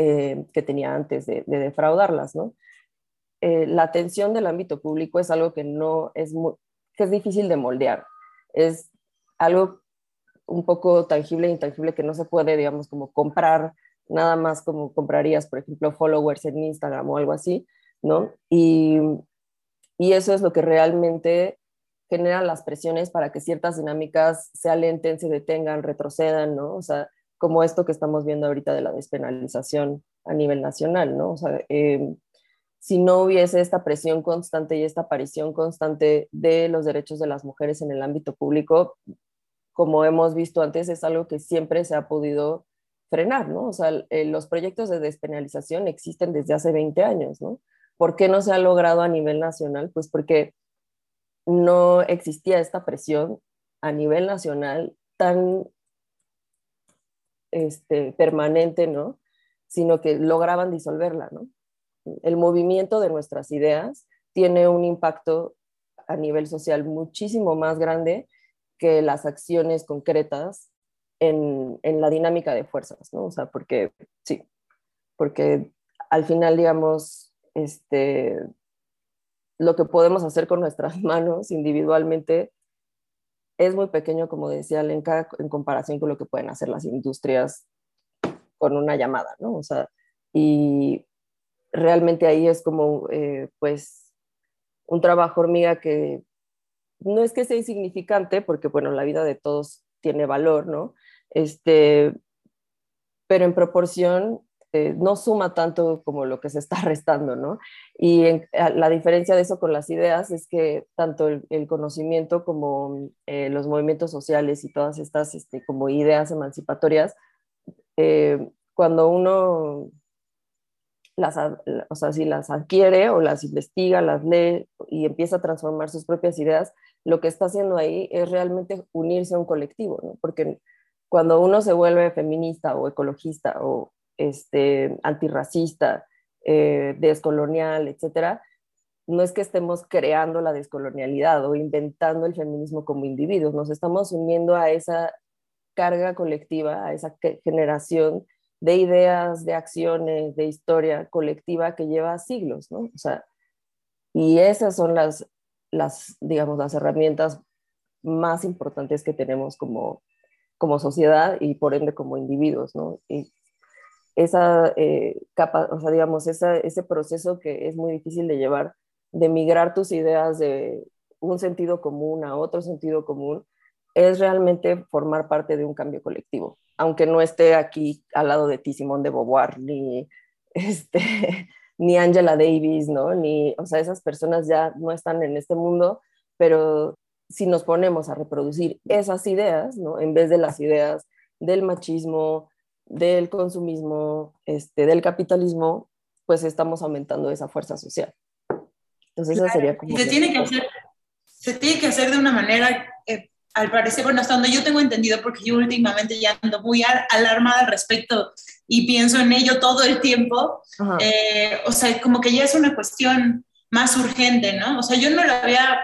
eh, que tenía antes de, defraudarlas. ¿no? Eh, la atención del ámbito público es algo que no es, que es difícil de moldear. Es algo un poco tangible e intangible que no se puede, digamos, como comprar nada más como comprarías, por ejemplo, followers en Instagram o algo así, ¿no? Y, y eso es lo que realmente generan las presiones para que ciertas dinámicas se alenten, se detengan, retrocedan, ¿no? O sea, como esto que estamos viendo ahorita de la despenalización a nivel nacional, ¿no? O sea, em, si no hubiese esta presión constante y esta aparición constante de los derechos de las mujeres en el ámbito público, como hemos visto antes, es algo que siempre se ha podido frenar, ¿no? O sea, eh, los proyectos de despenalización existen desde hace 20 años, ¿no? ¿Por qué no se ha logrado a nivel nacional? Pues porque no existía esta presión a nivel nacional tan este, permanente, ¿no? Sino que lograban disolverla, ¿no? El movimiento de nuestras ideas tiene un impacto a nivel social muchísimo más grande que las acciones concretas en, en, la dinámica de fuerzas, ¿no? O sea, porque sí, porque al final, digamos, este, lo que podemos hacer con nuestras manos individualmente es muy pequeño, como decía Lenka, en comparación con lo que pueden hacer las industrias con una llamada, ¿no? O sea, y realmente ahí es como, eh, pues, un trabajo hormiga que no es que sea insignificante, porque, bueno, la vida de todos tiene valor, ¿no? Este, pero en proporción eh, no suma tanto como lo que se está restando, ¿no? Y la diferencia de eso con las ideas es que tanto el, conocimiento como eh, los movimientos sociales y todas estas este, como ideas emancipatorias, eh, cuando uno las, o sea, si las adquiere o las investiga, las lee y empieza a transformar sus propias ideas, lo que está haciendo ahí es realmente unirse a un colectivo, ¿no? Porque cuando uno se vuelve feminista o ecologista o este, antirracista, eh, descolonial, etcétera, no es que estemos creando la descolonialidad o inventando el feminismo como individuos, nos estamos uniendo a esa carga colectiva, a esa generación de ideas, de acciones, de historia colectiva que lleva siglos, ¿no? O sea, y esas son las, las digamos, las herramientas más importantes que tenemos como, como sociedad y por ende como individuos, ¿no? Esa eh, capa, o sea, digamos, ese proceso que es muy difícil de llevar, de migrar tus ideas de un sentido común a otro sentido común, es realmente formar parte de un cambio colectivo, aunque no esté aquí al lado de ti Simón de Beauvoir, ni, este, ni Angela Davis, ¿no? Ni, o sea, esas personas ya no están en este mundo, pero si nos ponemos a reproducir esas ideas, ¿no? En vez de las ideas del machismo, del consumismo, este, del capitalismo, pues estamos aumentando esa fuerza social. Entonces, esa sería como... Se tiene, que hacer, se tiene que hacer de una manera, eh, al parecer, bueno, hasta donde yo tengo entendido, porque yo últimamente ya ando muy alarmada al respecto y pienso en ello todo el tiempo, eh, o sea, como que ya es una cuestión más urgente, ¿no? O sea, yo no lo había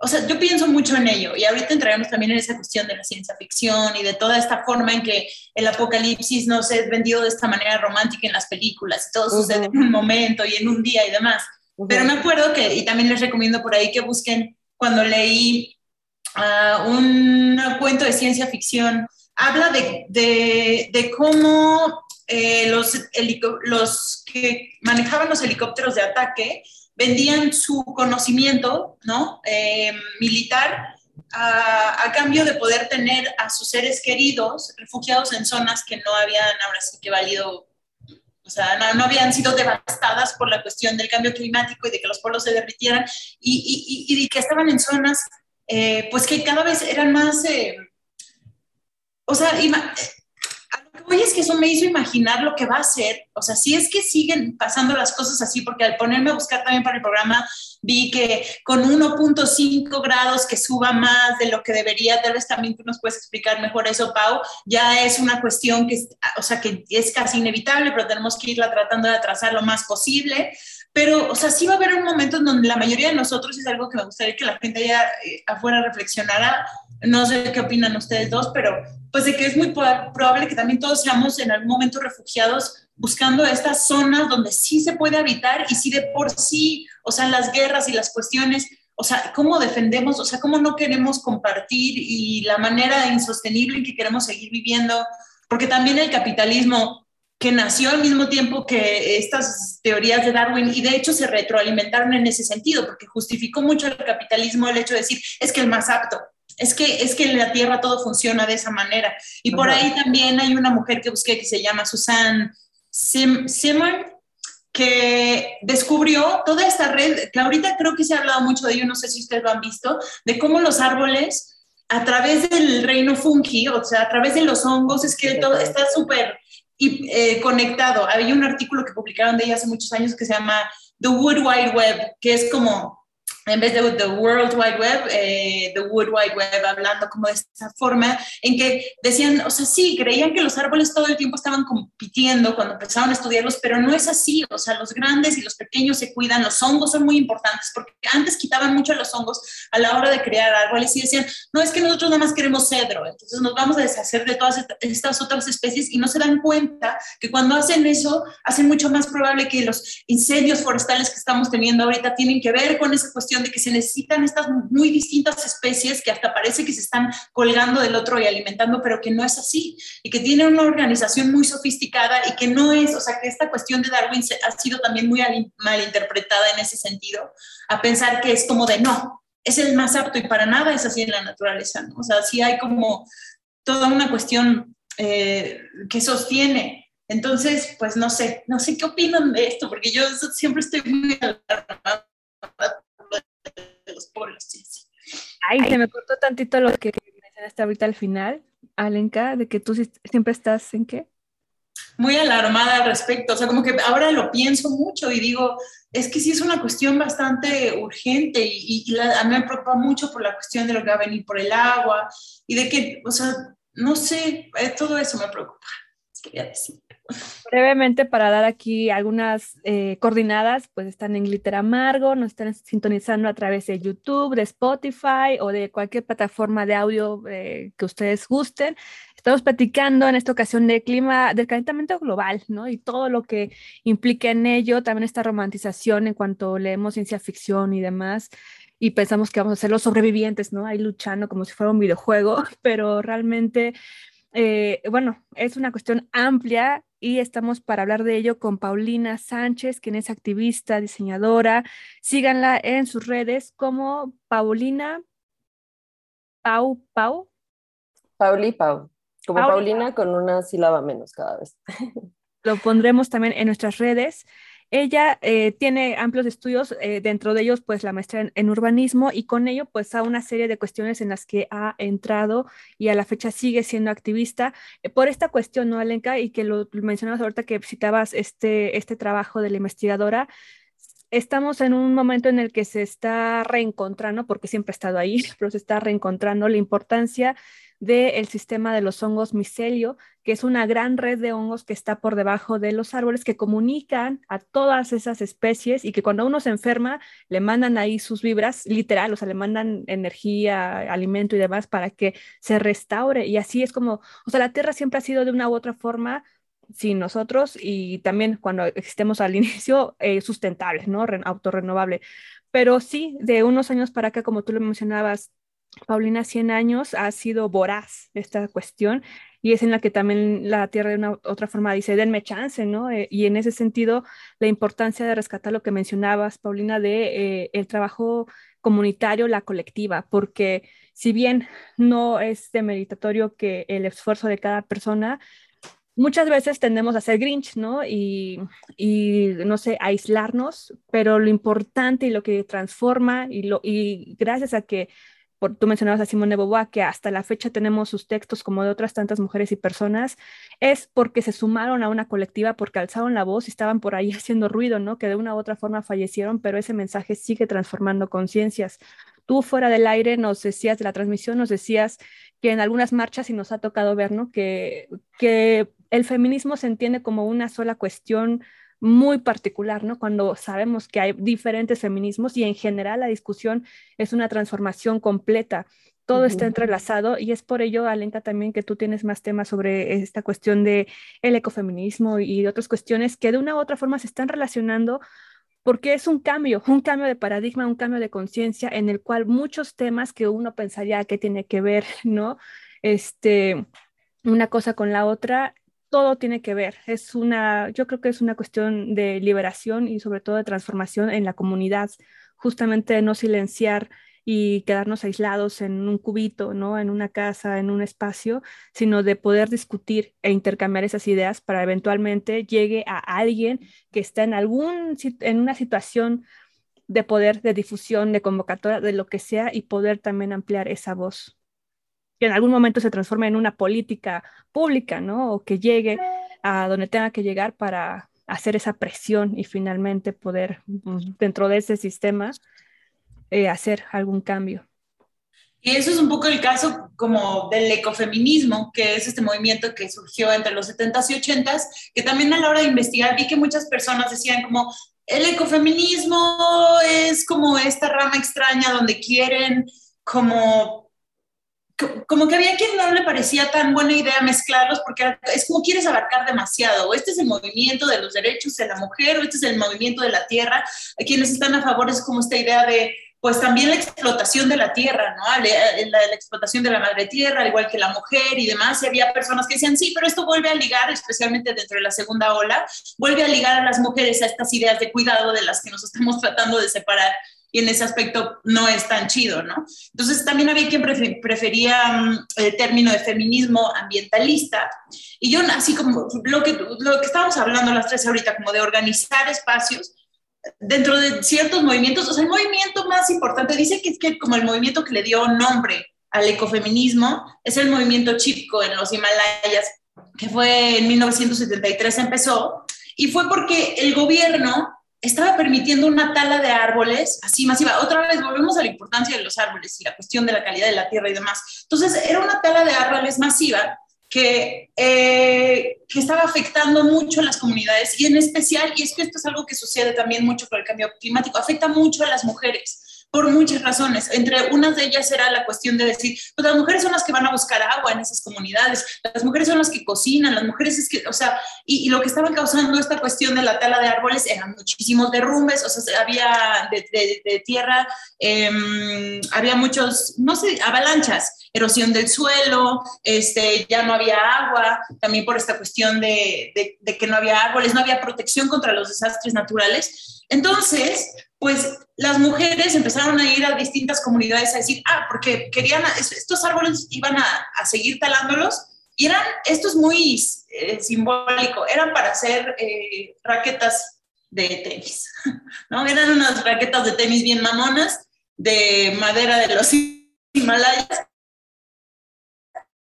o sea, yo pienso mucho en ello y ahorita entraremos también en esa cuestión de la ciencia ficción y de toda esta forma en que el apocalipsis no se es vendido de esta manera romántica en las películas y todo sucede en un momento y en un día y demás. Pero me acuerdo que, y también les recomiendo por ahí que busquen cuando leí uh, un cuento de ciencia ficción, habla de, de, de cómo eh, los, los que manejaban los helicópteros de ataque vendían su conocimiento ¿no? Eh, militar a, cambio de poder tener a sus seres queridos refugiados en zonas que no habían ahora sí que valido, o sea, no, habían sido devastadas por la cuestión del cambio climático y de que los polos se derritieran y, y, y que estaban en zonas eh, pues que cada vez eran más, eh, o sea, Oye, es que eso me hizo imaginar lo que va a ser. O sea, si es que siguen pasando las cosas así, porque al ponerme a buscar también para el programa, vi que con 1.5 grados que suba más de lo que debería, tal vez también tú nos puedes explicar mejor eso, Pau, ya es una cuestión que, o sea, que es casi inevitable, pero tenemos que irla tratando de atrasar lo más posible. Pero, o sea, sí va a haber un momento en donde la mayoría de nosotros, es algo que me gustaría que la gente allá eh, afuera reflexionara, no sé qué opinan ustedes dos, pero pues de que es muy probable que también todos seamos en algún momento refugiados buscando estas zonas donde sí se puede habitar y sí de por sí, o sea, las guerras y las cuestiones, o sea, cómo defendemos, o sea, cómo no queremos compartir y la manera insostenible en que queremos seguir viviendo, porque también el capitalismo que nació al mismo tiempo que estas teorías de Darwin y de hecho se retroalimentaron en ese sentido, porque justificó mucho el capitalismo el hecho de decir, es que el más apto, es que, es que en la Tierra todo funciona de esa manera. Y por ahí también hay una mujer que busqué que se llama Susan Simon, que descubrió toda esta red, que ahorita creo que se ha hablado mucho de ello, no sé si ustedes lo han visto, de cómo los árboles a través del reino fungi, o sea, a través de los hongos, es que todo está súper eh, conectado. Había un artículo que publicaron de ella hace muchos años que se llama The Wood Wide Web, que es como en vez de The World Wide Web, eh, The Wood Wide Web, hablando como de esta forma en que decían, o sea, sí, creían que los árboles todo el tiempo estaban compitiendo cuando empezaban a estudiarlos, pero no es así, o sea, los grandes y los pequeños se cuidan, los hongos son muy importantes, porque antes quitaban mucho los hongos a la hora de crear árboles y decían, no, es que nosotros nada más queremos cedro, entonces nos vamos a deshacer de todas estas otras especies y no se dan cuenta que cuando hacen eso, hacen mucho más probable que los incendios forestales que estamos teniendo ahorita tienen que ver con esa cuestión de que se necesitan estas muy distintas especies que hasta parece que se están colgando del otro y alimentando, pero que no es así, y que tienen una organización muy sofisticada y que no es, o sea, que esta cuestión de Darwin ha sido también muy mal interpretada en ese sentido, a pensar que es como de no, es el más apto y para nada es así en la naturaleza, ¿no? O sea, sí hay como toda una cuestión eh, que sostiene entonces, pues no sé, no sé qué opinan de esto, porque yo siempre estoy muy alarmada los polos. Sí, Ay, se me cortó tantito lo que mencionaste ahorita al final, Alenka, de que tú siempre estás en qué? Muy alarmada al respecto, o sea, como que ahora lo pienso mucho y digo, es que sí es una cuestión bastante urgente y, a mí me preocupa mucho por la cuestión de lo que va a venir por el agua y de que, o sea, no sé, eh, todo eso me preocupa, quería decir. Brevemente, para dar aquí algunas eh, coordinadas, pues están en Glitter Amargo, nos están sintonizando a través de YouTube, de Spotify o de cualquier plataforma de audio eh, que ustedes gusten. Estamos platicando en esta ocasión del clima, del calentamiento global, ¿no? Y todo lo que implica en ello, también esta romantización en cuanto leemos ciencia ficción y demás y pensamos que vamos a ser los sobrevivientes, ¿no? Ahí luchando como si fuera un videojuego, pero realmente eh, bueno, es una cuestión amplia y estamos para hablar de ello con Paulina Sánchez, quien es activista, diseñadora. Síganla en sus redes como Paulina Pau Pau. Pauli Pau. Como Paulina con una sílaba menos cada vez. Lo pondremos también en nuestras redes. Ella eh, tiene amplios estudios, eh, dentro de ellos pues la maestría en, urbanismo y con ello pues a una serie de cuestiones en las que ha entrado y a la fecha sigue siendo activista eh, por esta cuestión, ¿no, Alenka? Y que lo, mencionabas ahorita que citabas este, este trabajo de la investigadora, estamos en un momento en el que se está reencontrando, porque siempre ha estado ahí, pero se está reencontrando la importancia del sistema de los hongos micelio, que es una gran red de hongos que está por debajo de los árboles que comunican a todas esas especies y que cuando uno se enferma le mandan ahí sus vibras, literal, o sea, le mandan energía, alimento y demás para que se restaure. Y así es como, o sea, la Tierra siempre ha sido de una u otra forma sin nosotros y también cuando existemos al inicio eh, sustentable, ¿no? autorrenovable. Pero sí, de unos años para acá, como tú lo mencionabas, Paulina, 100 años ha sido voraz esta cuestión y es en la que también la Tierra de una otra forma dice, denme chance, ¿no? Eh, y en ese sentido, la importancia de rescatar lo que mencionabas, Paulina, de eh, el trabajo comunitario, la colectiva, porque si bien no es demeritatorio que el esfuerzo de cada persona, muchas veces tendemos a ser grinch, ¿no? Y, y, no sé, aislarnos, pero lo importante y lo que transforma y, lo, y gracias a que por, tú mencionabas a Simone de Beauvoir, que hasta la fecha tenemos sus textos como de otras tantas mujeres y personas, es porque se sumaron a una colectiva, porque alzaron la voz y estaban por ahí haciendo ruido, ¿no? Que de una u otra forma fallecieron, pero ese mensaje sigue transformando conciencias. Tú fuera del aire nos decías de la transmisión, nos decías que en algunas marchas, y nos ha tocado ver, ¿no? Que, que el feminismo se entiende como una sola cuestión muy particular, ¿no? Cuando sabemos que hay diferentes feminismos y en general la discusión es una transformación completa. Todo está entrelazado y es por ello, Alenka, también que tú tienes más temas sobre esta cuestión de el ecofeminismo y otras cuestiones que de una u otra forma se están relacionando porque es un cambio, un cambio de paradigma, un cambio de conciencia en el cual muchos temas que uno pensaría que tiene que ver, ¿no? Este, una cosa con la otra, todo tiene que ver. Es una, yo creo que es una cuestión de liberación y sobre todo de transformación en la comunidad, justamente no silenciar y quedarnos aislados en un cubito, ¿no? En una casa, en un espacio, sino de poder discutir e intercambiar esas ideas para eventualmente llegue a alguien que está en algún en una situación de poder, de difusión, de convocatoria, de lo que sea y poder también ampliar esa voz que en algún momento se transforme en una política pública, ¿no? O que llegue a donde tenga que llegar para hacer esa presión y finalmente poder, pues, dentro de ese sistema, eh, hacer algún cambio. Y eso es un poco el caso como del ecofeminismo, que es este movimiento que surgió entre los 70s y 80s, que también a la hora de investigar vi que muchas personas decían como, el ecofeminismo es como esta rama extraña donde quieren como como que había quien no le parecía tan buena idea mezclarlos porque es como quieres abarcar demasiado. O este es el movimiento de los derechos de la mujer, o este es el movimiento de la tierra. A quienes están a favor es como esta idea de, pues también la explotación de la tierra, ¿no? La, explotación de la madre tierra, al igual que la mujer y demás. Y había personas que decían, sí, pero esto vuelve a ligar, especialmente dentro de la segunda ola, vuelve a ligar a las mujeres a estas ideas de cuidado de las que nos estamos tratando de separar y en ese aspecto no es tan chido, ¿no? Entonces también había quien prefería mm, el término de feminismo ambientalista y yo así como lo que, lo que estábamos hablando las tres ahorita, como de organizar espacios dentro de ciertos movimientos, o sea, el movimiento más importante, dice que es que como el movimiento que le dio nombre al ecofeminismo es el movimiento Chipko en los Himalayas, que fue en 1973 empezó, y fue porque el gobierno estaba permitiendo una tala de árboles así masiva. Otra vez volvemos a la importancia de los árboles y la cuestión de la calidad de la tierra y demás. Entonces, era una tala de árboles masiva que, eh, que estaba afectando mucho a las comunidades y en especial, y es que esto es algo que sucede también mucho con el cambio climático, afecta mucho a las mujeres por muchas razones. Entre unas de ellas era la cuestión de decir, pues las mujeres son las que van a buscar agua en esas comunidades, las mujeres son las que cocinan, las mujeres es que, o sea, y, lo que estaban causando esta cuestión de la tala de árboles eran muchísimos derrumbes, o sea, había de, tierra, em, había muchos, no sé, avalanchas, erosión del suelo, este, ya no había agua, también por esta cuestión de que no había árboles, no había protección contra los desastres naturales. Entonces, pues las mujeres empezaron a ir a distintas comunidades a decir, ah, porque querían, estos árboles iban a, seguir talándolos, y eran, esto es muy eh, simbólico, eran para hacer eh, raquetas de tenis, ¿no? Eran unas raquetas de tenis bien mamonas, de madera de los Himalayas.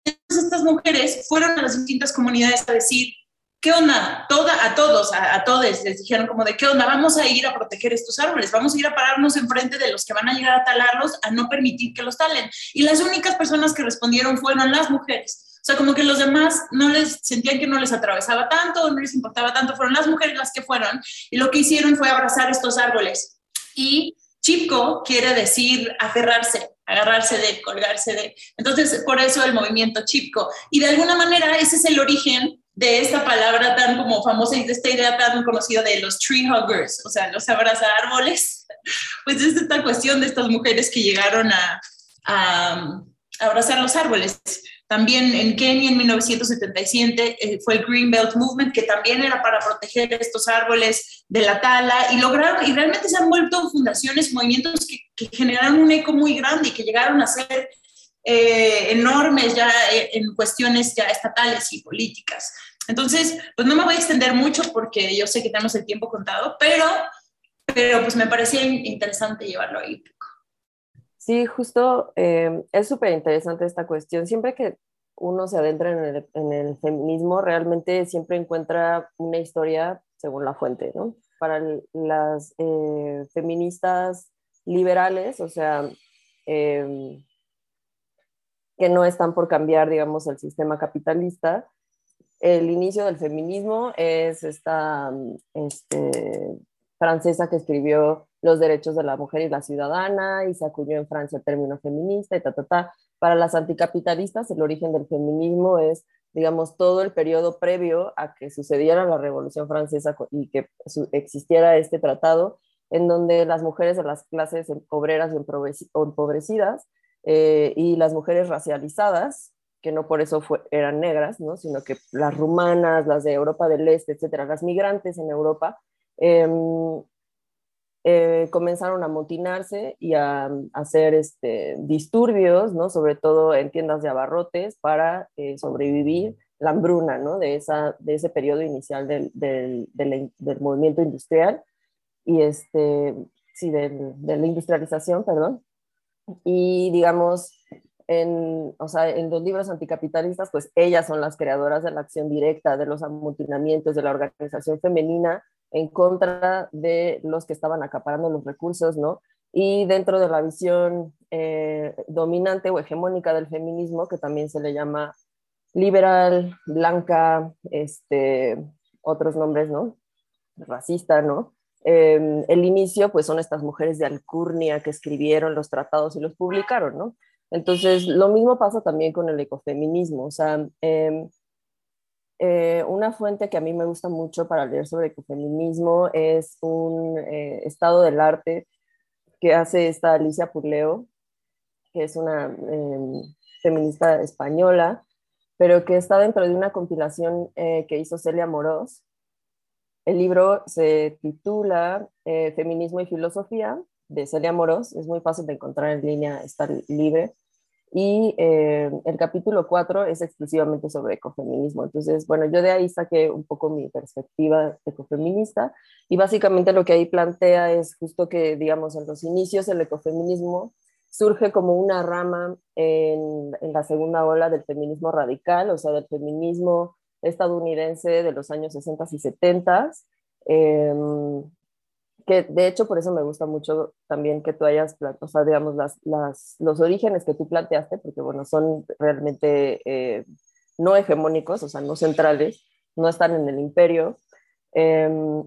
Entonces estas mujeres fueron a las distintas comunidades a decir, ¿qué onda? Toda, a todos, a, todos les dijeron como de, ¿qué onda? Vamos a ir a proteger estos árboles, vamos a ir a pararnos enfrente de los que van a llegar a talarlos, a no permitir que los talen. Y las únicas personas que respondieron fueron las mujeres. O sea, como que los demás no les sentían que no les atravesaba tanto, no les importaba tanto, fueron las mujeres las que fueron y lo que hicieron fue abrazar estos árboles. Y Chipko quiere decir aferrarse, agarrarse de, colgarse de. Entonces, por eso el movimiento Chipko. Y de alguna manera ese es el origen de esta palabra tan como famosa y de esta idea tan conocida de los tree huggers, o sea, los abraza árboles, pues es esta cuestión de estas mujeres que llegaron a, a, abrazar los árboles. También en Kenia en 1977 eh, fue el Green Belt Movement, que también era para proteger estos árboles de la tala, y lograron, y realmente se han vuelto fundaciones, movimientos que, que generaron un eco muy grande y que llegaron a ser eh, enormes ya eh, en cuestiones ya estatales y políticas. Entonces, pues no me voy a extender mucho porque yo sé que tenemos el tiempo contado, pero, pero pues me parecía interesante llevarlo ahí. Sí, justo eh, es súper interesante esta cuestión. Siempre que uno se adentra en el, en el, feminismo, realmente siempre encuentra una historia según la fuente, ¿no? Para las feministas liberales, o sea, eh, que no están por cambiar, digamos, el sistema capitalista. El inicio del feminismo es esta este, francesa que escribió Los derechos de la mujer y la ciudadana y se acuñó en Francia el término feminista y ta, ta, ta. Para las anticapitalistas, el origen del feminismo es, digamos, todo el periodo previo a que sucediera la Revolución Francesa y que existiera este tratado, en donde las mujeres de las clases obreras y empobrecidas eh, y las mujeres racializadas, que no por eso eran negras, ¿no? sino que las rumanas, las de Europa del Este, etcétera, las migrantes en Europa, em, eh, comenzaron a motinarse y a, hacer este, disturbios, ¿no? sobre todo en tiendas de abarrotes, para eh, sobrevivir la hambruna ¿no? de, esa, de ese periodo inicial del, del, del, movimiento industrial y este, sí, de la industrialización, perdón. Y digamos, en, o sea, en los libros anticapitalistas, pues ellas son las creadoras de la acción directa, de los amotinamientos, de la organización femenina en contra de los que estaban acaparando los recursos, ¿no? y dentro de la visión eh, dominante o hegemónica del feminismo, que también se le llama liberal, blanca, este, otros nombres, ¿no? Racista, ¿no? Em, el inicio, pues son estas mujeres de alcurnia que escribieron los tratados y los publicaron, ¿no? Entonces, lo mismo pasa también con el ecofeminismo, o sea, em, eh, una fuente que a mí me gusta mucho para leer sobre ecofeminismo es un eh, estado del arte que hace esta Alicia Purleo, que es una em, feminista española, pero que está dentro de una compilación eh, que hizo Celia Morós. El libro se titula Feminismo y Filosofía de Celia Morós, es muy fácil de encontrar en línea, está libre. Y eh, el capítulo 4 es exclusivamente sobre ecofeminismo. Entonces, bueno, yo de ahí saqué un poco mi perspectiva ecofeminista y básicamente lo que ahí plantea es justo que, digamos, en los inicios el ecofeminismo surge como una rama en, en la segunda ola del feminismo radical, o sea, del feminismo estadounidense de los años 60 y 70. Eh, que de hecho por eso me gusta mucho también que tú hayas, o sea, digamos, las, las, los orígenes que tú planteaste, porque bueno, son realmente eh, no hegemónicos, o sea, no centrales, no están en el imperio, em,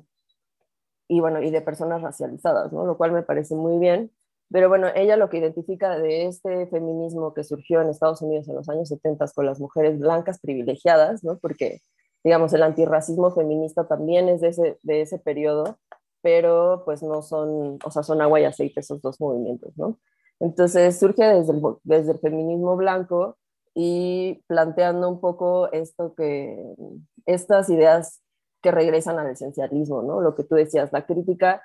y bueno, y de personas racializadas, ¿no? Lo cual me parece muy bien. Pero bueno, ella lo que identifica de este feminismo que surgió en Estados Unidos en los años 70 con las mujeres blancas privilegiadas, ¿no? Porque, digamos, el antirracismo feminista también es de ese, de ese periodo, pero pues no son, o sea, son agua y aceite esos dos movimientos, ¿no? Entonces surge desde el, desde el feminismo blanco y planteando un poco esto que, estas ideas que regresan al esencialismo, ¿no? Lo que tú decías, la crítica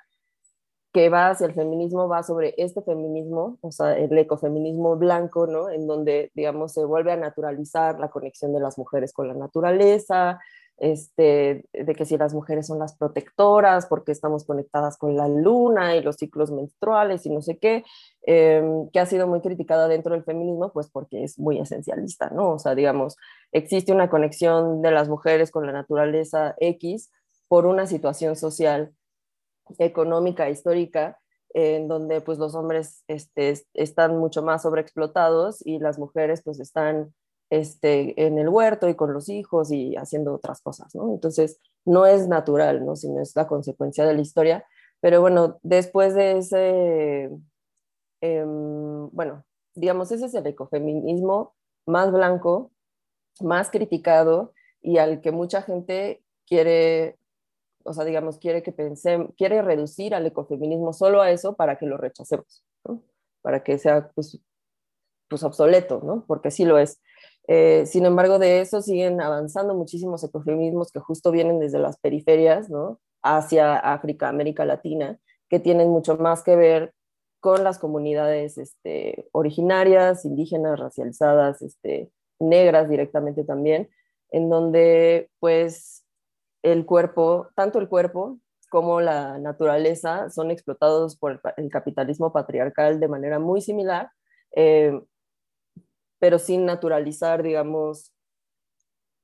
que va hacia el feminismo va sobre este feminismo, o sea, el ecofeminismo blanco, ¿no? En donde, digamos, se vuelve a naturalizar la conexión de las mujeres con la naturaleza, este, de que si las mujeres son las protectoras porque estamos conectadas con la luna y los ciclos menstruales y no sé qué, em, que ha sido muy criticada dentro del feminismo, pues porque es muy esencialista, ¿no? O sea, digamos, existe una conexión de las mujeres con la naturaleza X por una situación social, económica, histórica, en donde pues los hombres este, están mucho más sobreexplotados y las mujeres pues están este, en el huerto y con los hijos y haciendo otras cosas, ¿no? Entonces, no es natural, ¿no? Sino es la consecuencia de la historia. Pero bueno, después de ese, em, bueno, digamos, ese es el ecofeminismo más blanco, más criticado y al que mucha gente quiere, o sea, digamos, quiere que pensemos, quiere reducir al ecofeminismo solo a eso para que lo rechacemos, ¿no? Para que sea, pues, pues obsoleto, ¿no? Porque sí lo es. Eh, sin embargo, de eso siguen avanzando muchísimos ecofeminismos que justo vienen desde las periferias, ¿no? Hacia África, América Latina, que tienen mucho más que ver con las comunidades este, originarias, indígenas, racializadas, este, negras directamente también, en donde pues el cuerpo, tanto el cuerpo como la naturaleza son explotados por el capitalismo patriarcal de manera muy similar, eh, pero sin naturalizar, digamos,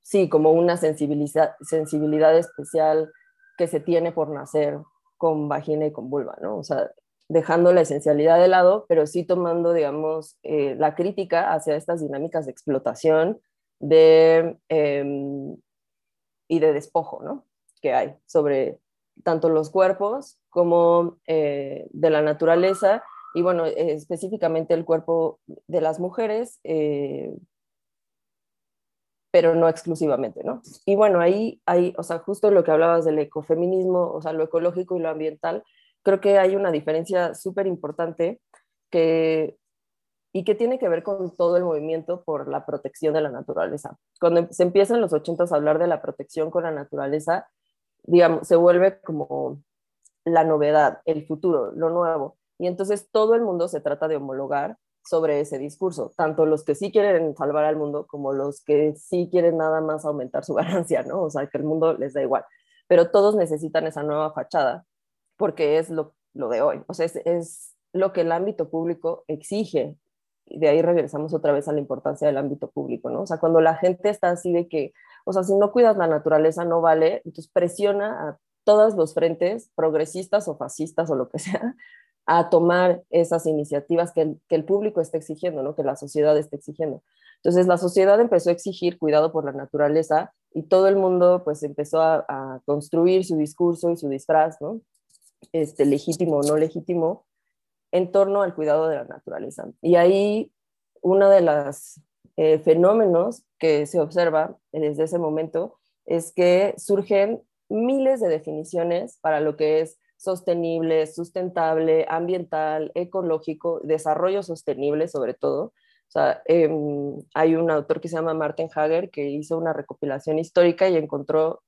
sí, como una sensibilidad, sensibilidad especial que se tiene por nacer con vagina y con vulva, ¿no? O sea, dejando la esencialidad de lado, pero sí tomando, digamos, eh, la crítica hacia estas dinámicas de explotación de, em, y de despojo, ¿no? Que hay sobre tanto los cuerpos como eh, de la naturaleza y bueno, eh, específicamente el cuerpo de las mujeres, eh, pero no exclusivamente, ¿no? Y bueno, ahí hay, o sea, justo lo que hablabas del ecofeminismo, o sea, lo ecológico y lo ambiental, creo que hay una diferencia súper importante que, y que tiene que ver con todo el movimiento por la protección de la naturaleza. Cuando se empieza en los 80 a hablar de la protección con la naturaleza, digamos, se vuelve como la novedad, el futuro, lo nuevo. Y entonces todo el mundo se trata de homologar sobre ese discurso, tanto los que sí quieren salvar al mundo como los que sí quieren nada más aumentar su ganancia, ¿no? O sea, que el mundo les da igual. Pero todos necesitan esa nueva fachada porque es lo, lo de hoy. O sea, es, es lo que el ámbito público exige. Y de ahí regresamos otra vez a la importancia del ámbito público, ¿no? O sea, cuando la gente está así de que, o sea, si no cuidas la naturaleza no vale, entonces presiona a todos los frentes, progresistas o fascistas o lo que sea, a tomar esas iniciativas que el, público está exigiendo, ¿no? que la sociedad está exigiendo. Entonces la sociedad empezó a exigir cuidado por la naturaleza y todo el mundo pues empezó a, construir su discurso y su disfraz, ¿no? este, legítimo o no legítimo, en torno al cuidado de la naturaleza. Y ahí uno de los eh, fenómenos que se observa desde ese momento es que surgen miles de definiciones para lo que es sostenible, sustentable, ambiental, ecológico, desarrollo sostenible sobre todo. O sea, em, hay un autor que se llama Martin Hager que hizo una recopilación histórica y encontró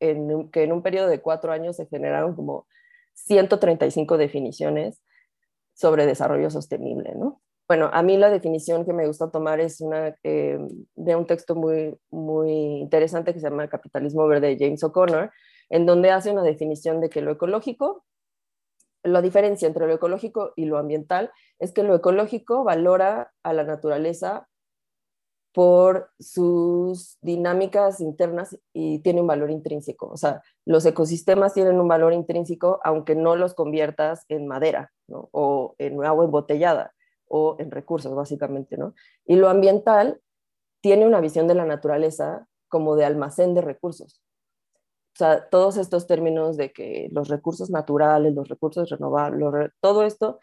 en, que en un periodo de cuatro años se generaron como 135 definiciones sobre desarrollo sostenible, ¿no? Bueno, a mí la definición que me gusta tomar es una em, de un texto muy, muy interesante que se llama Capitalismo Verde de James O'Connor, en donde hace una definición de que lo ecológico, la diferencia entre lo ecológico y lo ambiental es que lo ecológico valora a la naturaleza por sus dinámicas internas y tiene un valor intrínseco. O sea, los ecosistemas tienen un valor intrínseco aunque no los conviertas en madera o en agua embotellada o en recursos, básicamente. ¿no? Y lo ambiental tiene una visión de la naturaleza como de almacén de recursos. Sea, todos estos términos de que los recursos naturales, los recursos renovables, todo esto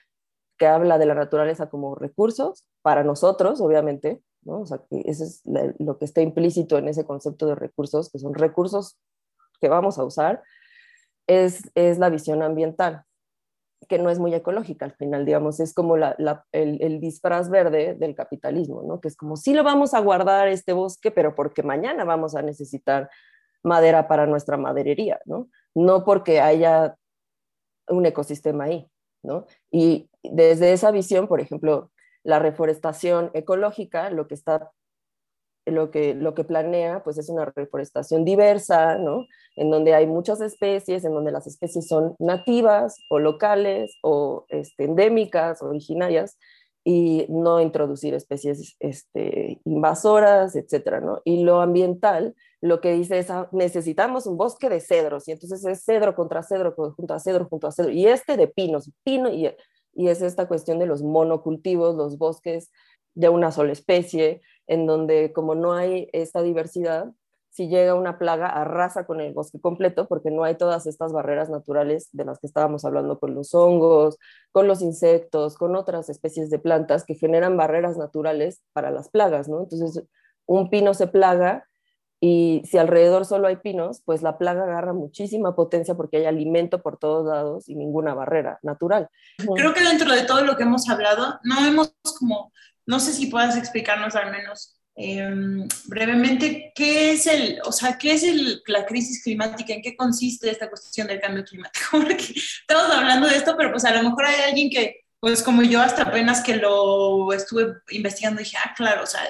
que habla de la naturaleza como recursos para nosotros, obviamente, ¿no? O sea, eso es lo que está implícito en ese concepto de recursos, que son recursos que vamos a usar, es, es la visión ambiental, que no es muy ecológica al final, digamos, es como la, el, el, disfraz verde del capitalismo, ¿no? Que es como, sí lo vamos a guardar este bosque, pero porque mañana vamos a necesitar madera para nuestra maderería, ¿no? No porque haya un ecosistema ahí, ¿no? Y desde esa visión, por ejemplo, la reforestación ecológica, lo que está lo que, lo que planea pues es una reforestación diversa, ¿no? En donde hay muchas especies, en donde las especies son nativas o locales o este, endémicas, originarias, y no introducir especies este, invasoras, etcétera, ¿no? Y lo ambiental, lo que dice es, ah, necesitamos un bosque de cedros, y entonces es cedro contra cedro, junto a cedro, junto a cedro, y este de pinos, pino, y, y es esta cuestión de los monocultivos, los bosques de una sola especie, en donde como no hay esta diversidad, si llega una plaga, arrasa con el bosque completo porque no hay todas estas barreras naturales de las que estábamos hablando con los hongos, con los insectos, con otras especies de plantas que generan barreras naturales para las plagas, ¿no? Entonces, un pino se plaga y si alrededor solo hay pinos, pues la plaga agarra muchísima potencia porque hay alimento por todos lados y ninguna barrera natural. Creo que dentro de todo lo que hemos hablado, no hemos como, no sé si puedas explicarnos al menos Em, brevemente, ¿qué es, el, o sea, ¿qué es el, la crisis climática? ¿En qué consiste esta cuestión del cambio climático? Porque estamos hablando de esto, pero pues a lo mejor hay alguien que, pues como yo hasta apenas que lo estuve investigando, dije, ah, claro, o sea,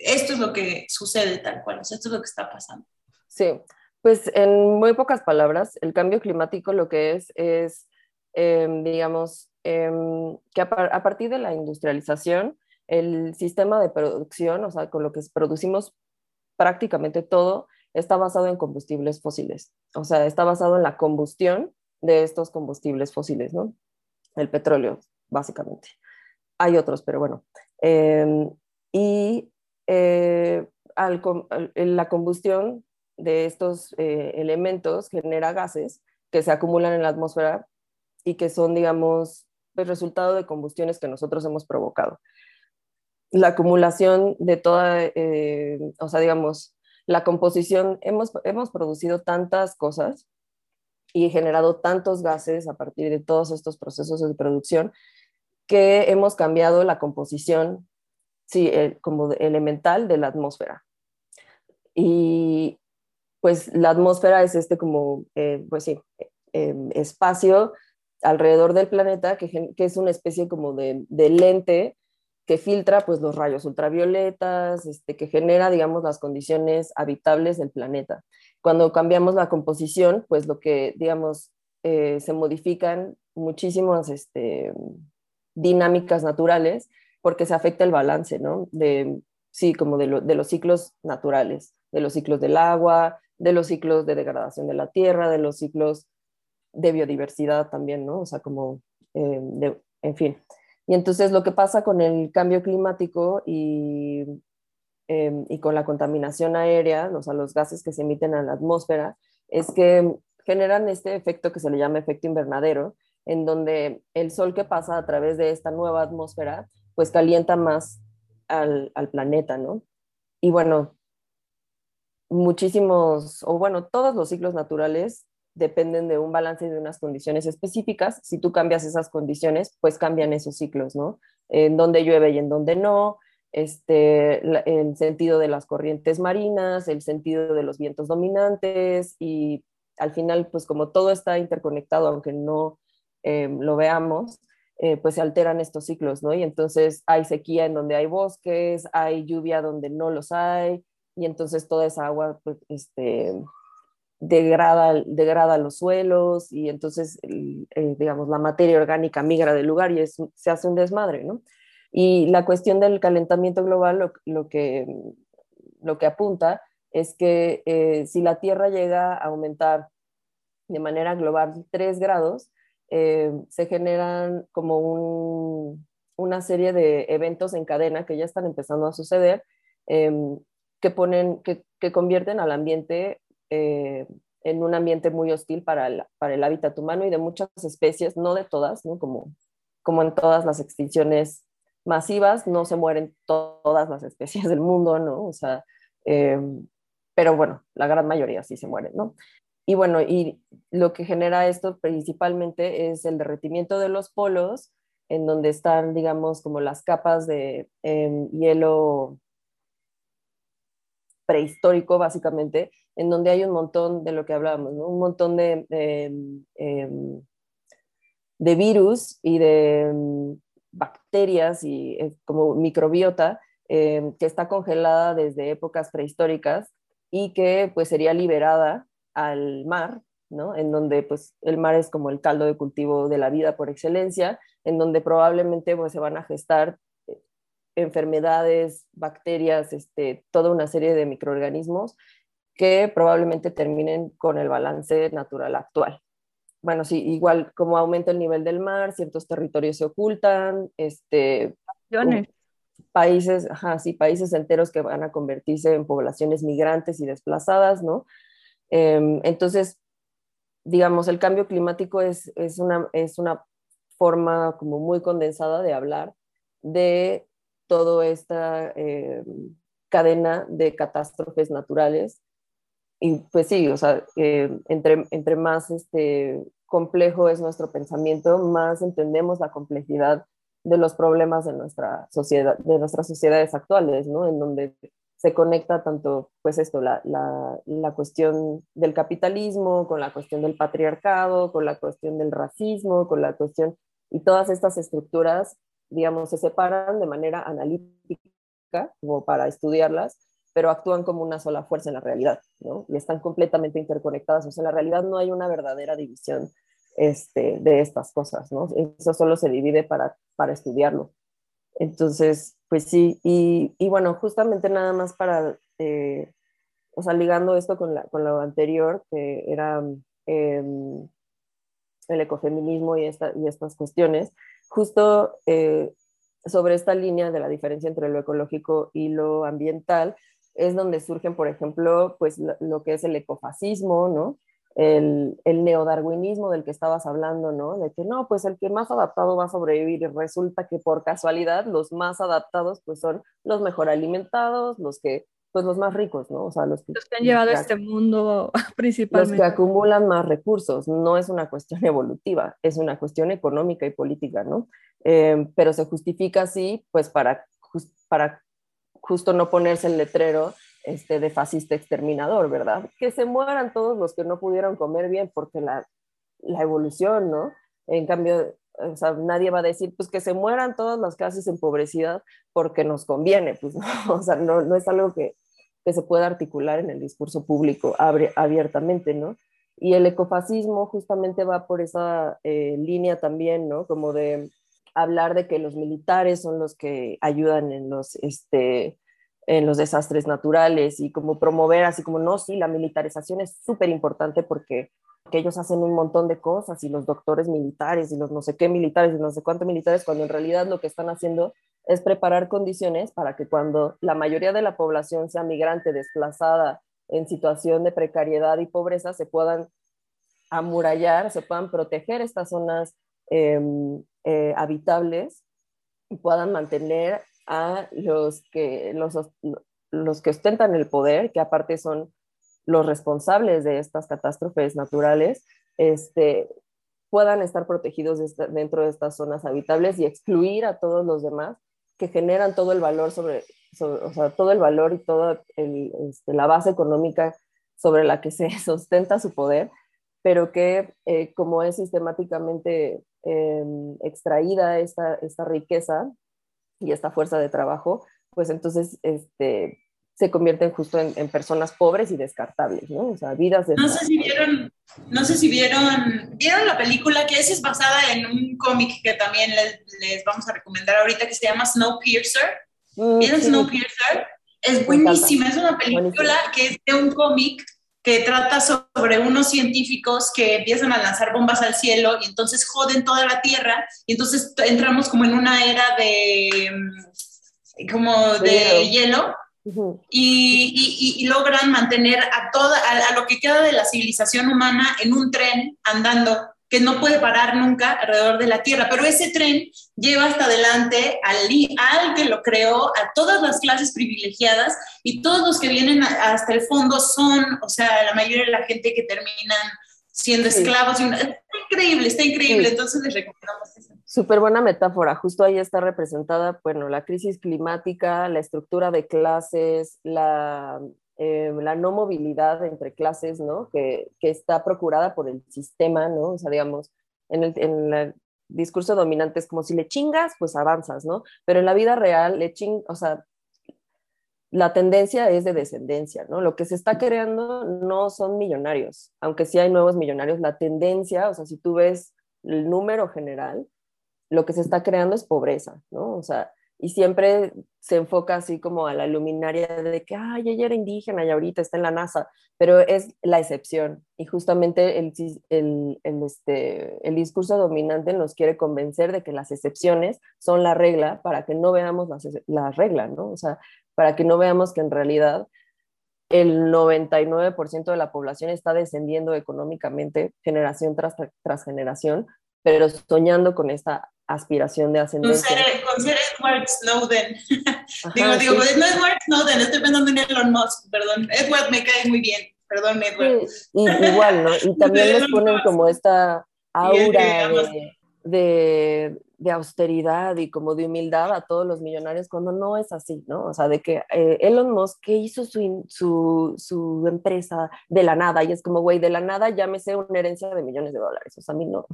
esto es lo que sucede tal cual, o esto es lo que está pasando. Sí, pues en muy pocas palabras, el cambio climático lo que es es, em, digamos, em, que a, a partir de la industrialización, el sistema de producción, o sea, con lo que producimos prácticamente todo, está basado en combustibles fósiles. O sea, está basado en la combustión de estos combustibles fósiles, ¿no? El petróleo, básicamente. Hay otros, pero bueno. Em, y eh, la combustión de estos eh, elementos genera gases que se acumulan en la atmósfera y que son, digamos, el resultado de combustiones que nosotros hemos provocado. La acumulación de toda, eh, o sea, digamos, la composición, hemos, hemos producido tantas cosas y generado tantos gases a partir de todos estos procesos de producción que hemos cambiado la composición, sí, como elemental de la atmósfera. Y pues la atmósfera es este como, eh, pues sí, eh, espacio alrededor del planeta que, que, es una especie como de, de lente que filtra pues los rayos ultravioletas, este, que genera, digamos, las condiciones habitables del planeta. Cuando cambiamos la composición, pues lo que, digamos, eh, se modifican muchísimas este, dinámicas naturales porque se afecta el balance, ¿no? De, sí, como de, de los ciclos naturales, de los ciclos del agua, de los ciclos de degradación de la tierra, de los ciclos de biodiversidad también, ¿no? O sea, como en fin. Y entonces lo que pasa con el cambio climático y, em, y con la contaminación aérea, o sea, los gases que se emiten a la atmósfera, es que generan este efecto que se le llama efecto invernadero, en donde el sol que pasa a través de esta nueva atmósfera, pues calienta más al, al planeta, ¿no? Y bueno, muchísimos, o bueno, todos los ciclos naturales dependen de un balance y de unas condiciones específicas. Si tú cambias esas condiciones, pues cambian esos ciclos, ¿no? En donde llueve y en donde no, este, el sentido de las corrientes marinas, el sentido de los vientos dominantes y al final, pues como todo está interconectado, aunque no eh, lo veamos, eh, pues se alteran estos ciclos, ¿no? Y entonces hay sequía en donde hay bosques, hay lluvia donde no los hay, y entonces toda esa agua, pues, este, degrada, degrada los suelos y entonces, eh, digamos, la materia orgánica migra del lugar y se hace un desmadre, ¿no? Y la cuestión del calentamiento global lo, que, lo que apunta es que eh, si la Tierra llega a aumentar de manera global 3 grados, eh, se generan como una serie de eventos en cadena que ya están empezando a suceder, em, que, ponen, que, convierten al ambiente eh, en un ambiente muy hostil para el, para el hábitat humano y de muchas especies, no de todas, ¿no? Como, como en todas las extinciones masivas, no se mueren todas las especies del mundo, ¿no? O sea, eh, pero bueno, la gran mayoría sí se mueren, ¿no? Y bueno, y lo que genera esto principalmente es el derretimiento de los polos, en donde están, digamos, como las capas de em, hielo prehistórico, básicamente, en donde hay un montón de lo que hablábamos, un montón de, em, de, virus y de bacterias y eh, como microbiota que está congelada desde épocas prehistóricas y que pues sería liberada al mar, ¿no? En donde pues el mar es como el caldo de cultivo de la vida por excelencia, en donde probablemente pues, se van a gestar enfermedades, bacterias, este, toda una serie de microorganismos que probablemente terminen con el balance natural actual. Bueno, sí, igual como aumenta el nivel del mar, ciertos territorios se ocultan, este, países, ajá, sí, países enteros que van a convertirse en poblaciones migrantes y desplazadas, ¿no? Em, entonces, digamos, el cambio climático es, es, una, es una forma como muy condensada de hablar de toda esta eh, cadena de catástrofes naturales. Y pues sí, o sea, eh, entre, entre más este, complejo es nuestro pensamiento, más entendemos la complejidad de los problemas de nuestra sociedad, de nuestras sociedades actuales, ¿no? En donde se conecta tanto, pues esto, la, la, la, cuestión del capitalismo, con la cuestión del patriarcado, con la cuestión del racismo, con la cuestión, y todas estas estructuras digamos, se separan de manera analítica, como para estudiarlas, pero actúan como una sola fuerza en la realidad, ¿no? Y están completamente interconectadas. O sea, en la realidad no hay una verdadera división este, de estas cosas, ¿no? Eso solo se divide para, para estudiarlo. Entonces, pues sí, y, bueno, justamente nada más para, eh, o sea, ligando esto con, la, con lo anterior, que era em, el ecofeminismo y, esta, y estas cuestiones, justo eh, sobre esta línea de la diferencia entre lo ecológico y lo ambiental es donde surgen, por ejemplo, pues lo, que es el ecofascismo, ¿no? El, el, neodarwinismo del que estabas hablando, ¿no? De que no, pues el que más adaptado va a sobrevivir y resulta que por casualidad los más adaptados pues son los mejor alimentados, los que pues los más ricos, ¿no? O sea, los que, han llevado a este mundo principalmente. Los que acumulan más recursos, no es una cuestión evolutiva, es una cuestión económica y política, ¿no? Eh, pero se justifica así, pues para, para justo no ponerse el letrero este, de fascista exterminador, ¿verdad? Que se mueran todos los que no pudieron comer bien porque la, la evolución, ¿no? En cambio, o sea, nadie va a decir, pues que se mueran todas las clases empobrecidas porque nos conviene, pues no, o sea, no, no es algo que, que, se pueda articular en el discurso público abiertamente, ¿no? Y el ecofascismo justamente va por esa eh, línea también, ¿no? Como de hablar de que los militares son los que ayudan en los, este, en los desastres naturales y como promover así como, no, sí, la militarización es súper importante porque que ellos hacen un montón de cosas y los doctores militares y los no sé qué militares y no sé cuántos militares, cuando en realidad lo que están haciendo es preparar condiciones para que cuando la mayoría de la población sea migrante, desplazada, en situación de precariedad y pobreza, se puedan amurallar, se puedan proteger estas zonas em, eh, habitables y puedan mantener a los que, los, los que ostentan el poder, que aparte son los responsables de estas catástrofes naturales, este, puedan estar protegidos dentro de estas zonas habitables y excluir a todos los demás que generan todo el valor sobre, o sea, todo el valor y toda este, la base económica sobre la que se sustenta su poder, pero que eh, como es sistemáticamente em, extraída esta, esta riqueza y esta fuerza de trabajo, pues entonces este, se convierten justo en, personas pobres y descartables, ¿no? O sea, vidas de... No sé si vieron, no sé si vieron, vieron la película que es, basada en un cómic que también les, vamos a recomendar ahorita que se llama Snowpiercer. Mm, ¿Vieron Snowpiercer? Es buenísima, es una película que es de un cómic que trata sobre unos científicos que empiezan a lanzar bombas al cielo y entonces joden toda la Tierra y entonces entramos como en una era de mm, como de hielo. y, logran mantener a, toda, a, lo que queda de la civilización humana en un tren andando que no puede parar nunca alrededor de la Tierra, pero ese tren lleva hasta adelante al, al que lo creó, a todas las clases privilegiadas y todos los que vienen hasta el fondo son, o sea, la mayoría de la gente que terminan siendo esclavos. está increíble, está increíble, entonces les recomendamos eso. Súper buena metáfora, justo ahí está representada, bueno, la crisis climática, la estructura de clases, la, eh, la no movilidad entre clases, ¿no? Que, que, está procurada por el sistema, ¿no? O sea, digamos, en el, en el, discurso dominante es como si le chingas, pues avanzas, ¿no? Pero en la vida real, le ching, o sea, la tendencia es de descendencia, ¿no? Lo que se está creando no son millonarios, aunque sí hay nuevos millonarios, la tendencia, o sea, si tú ves el número general, lo que se está creando es pobreza, ¿no? O sea, y siempre se enfoca así como a la luminaria de que, ay, ella era indígena y ahorita está en la NASA, pero es la excepción. Y justamente el, el, este, el discurso dominante nos quiere convencer de que las excepciones son la regla para que no veamos las, la regla, ¿no? O sea, para que no veamos que en realidad el 99% de la población está descendiendo económicamente generación tras, tras generación, pero soñando con esta aspiración de ascendencia. Con ser, Edward Snowden. digo, digo, no Edward Snowden, estoy pensando en Elon Musk, perdón. Edward me cae muy bien, perdón, Edward. igual, ¿no? Y también les ponen como esta aura de, de, austeridad y como de humildad a todos los millonarios cuando no es así, ¿no? O sea, de que eh, Elon Musk que hizo su, su, su, empresa de la nada y es como, güey, de la nada llámese una herencia de millones de dólares, o sea, a mí no.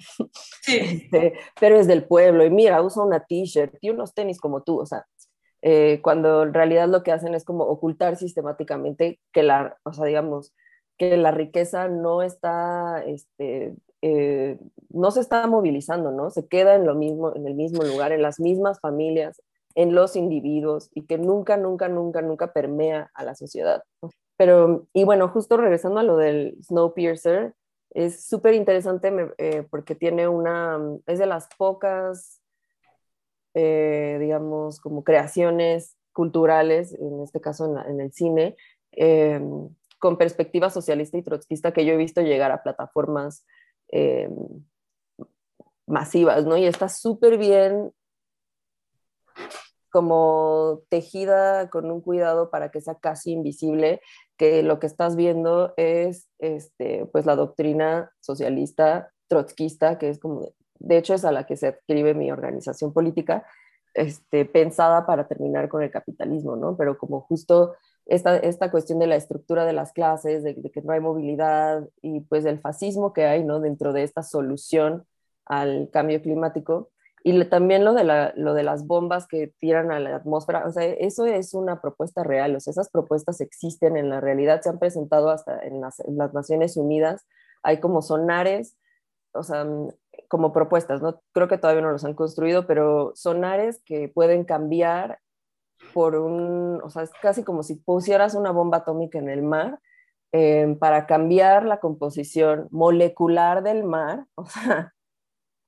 Sí. Este, pero es del pueblo y mira, usa una t-shirt y unos tenis como tú, o sea, eh, cuando en realidad lo que hacen es como ocultar sistemáticamente que la, o sea, digamos, que la riqueza no está este, eh, no se está movilizando, ¿no? Se queda en lo mismo, en el mismo lugar, en las mismas familias, en los individuos y que nunca, nunca, nunca, nunca permea a la sociedad. Pero, y bueno, justo regresando a lo del Snowpiercer, es súper interesante eh, porque tiene una, es de las pocas, eh, digamos, como creaciones culturales, en este caso en, el cine, con perspectiva socialista y trotskista que yo he visto llegar a plataformas eh, masivas, ¿no? Y está súper bien como tejida con un cuidado para que sea casi invisible, que lo que estás viendo es este, pues la doctrina socialista trotskista, que es como, de hecho es a la que se adscribe mi organización política, este, pensada para terminar con el capitalismo, ¿no? Pero como justo esta, esta cuestión de la estructura de las clases, de, que no hay movilidad y pues el fascismo que hay ¿no? dentro de esta solución al cambio climático. Y también lo de, la, lo de las bombas que tiran a la atmósfera, o sea, eso es una propuesta real, o sea, esas propuestas existen en la realidad, se han presentado hasta en las, en las Naciones Unidas, hay como sonares, o sea, como propuestas, ¿no? Creo que todavía no los han construido, pero sonares que pueden cambiar por un, o sea, es casi como si pusieras una bomba atómica en el mar eh, para cambiar la composición molecular del mar, o sea,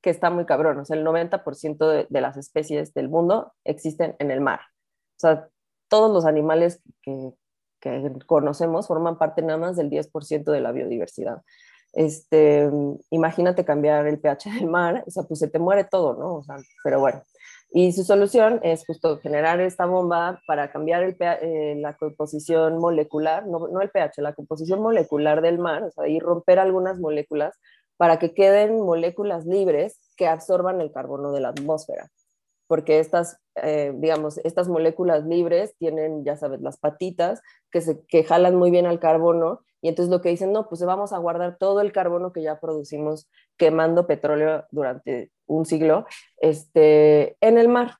que está muy cabrón, o sea, el 90% de, de, las especies del mundo existen en el mar. O sea, todos los animales que, que conocemos forman parte nada más del 10% de la biodiversidad. Este, imagínate cambiar el pH del mar, o sea, pues se te muere todo, ¿no? O sea, pero bueno. Y su solución es justo generar esta bomba para cambiar eh, la composición molecular, no, no, el pH, la composición molecular del mar, o sea, y romper algunas moléculas para que queden moléculas libres que absorban el carbono de la atmósfera. Porque estas, eh, digamos, estas moléculas libres tienen, ya sabes, las patitas que, se, que jalan muy bien al carbono y entonces lo que dicen, no, pues vamos a guardar todo el carbono que ya producimos quemando petróleo durante un siglo este, en el mar,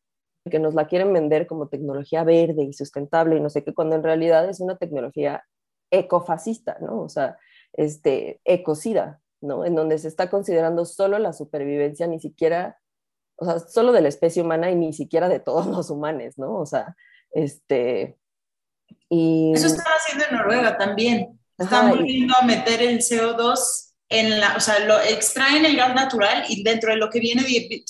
que nos la quieren vender como tecnología verde y sustentable y no sé qué, cuando en realidad es una tecnología ecofascista, ¿no? O sea, este, ecocida, ¿no? En donde se está considerando solo la supervivencia, ni siquiera o sea, solo de la especie humana y ni siquiera de todos los humanos, ¿no? O sea, este... Y... Eso están haciendo en Noruega también. Están volviendo a meter el CO2 en la, o sea, lo extraen el gas natural y dentro de lo que viene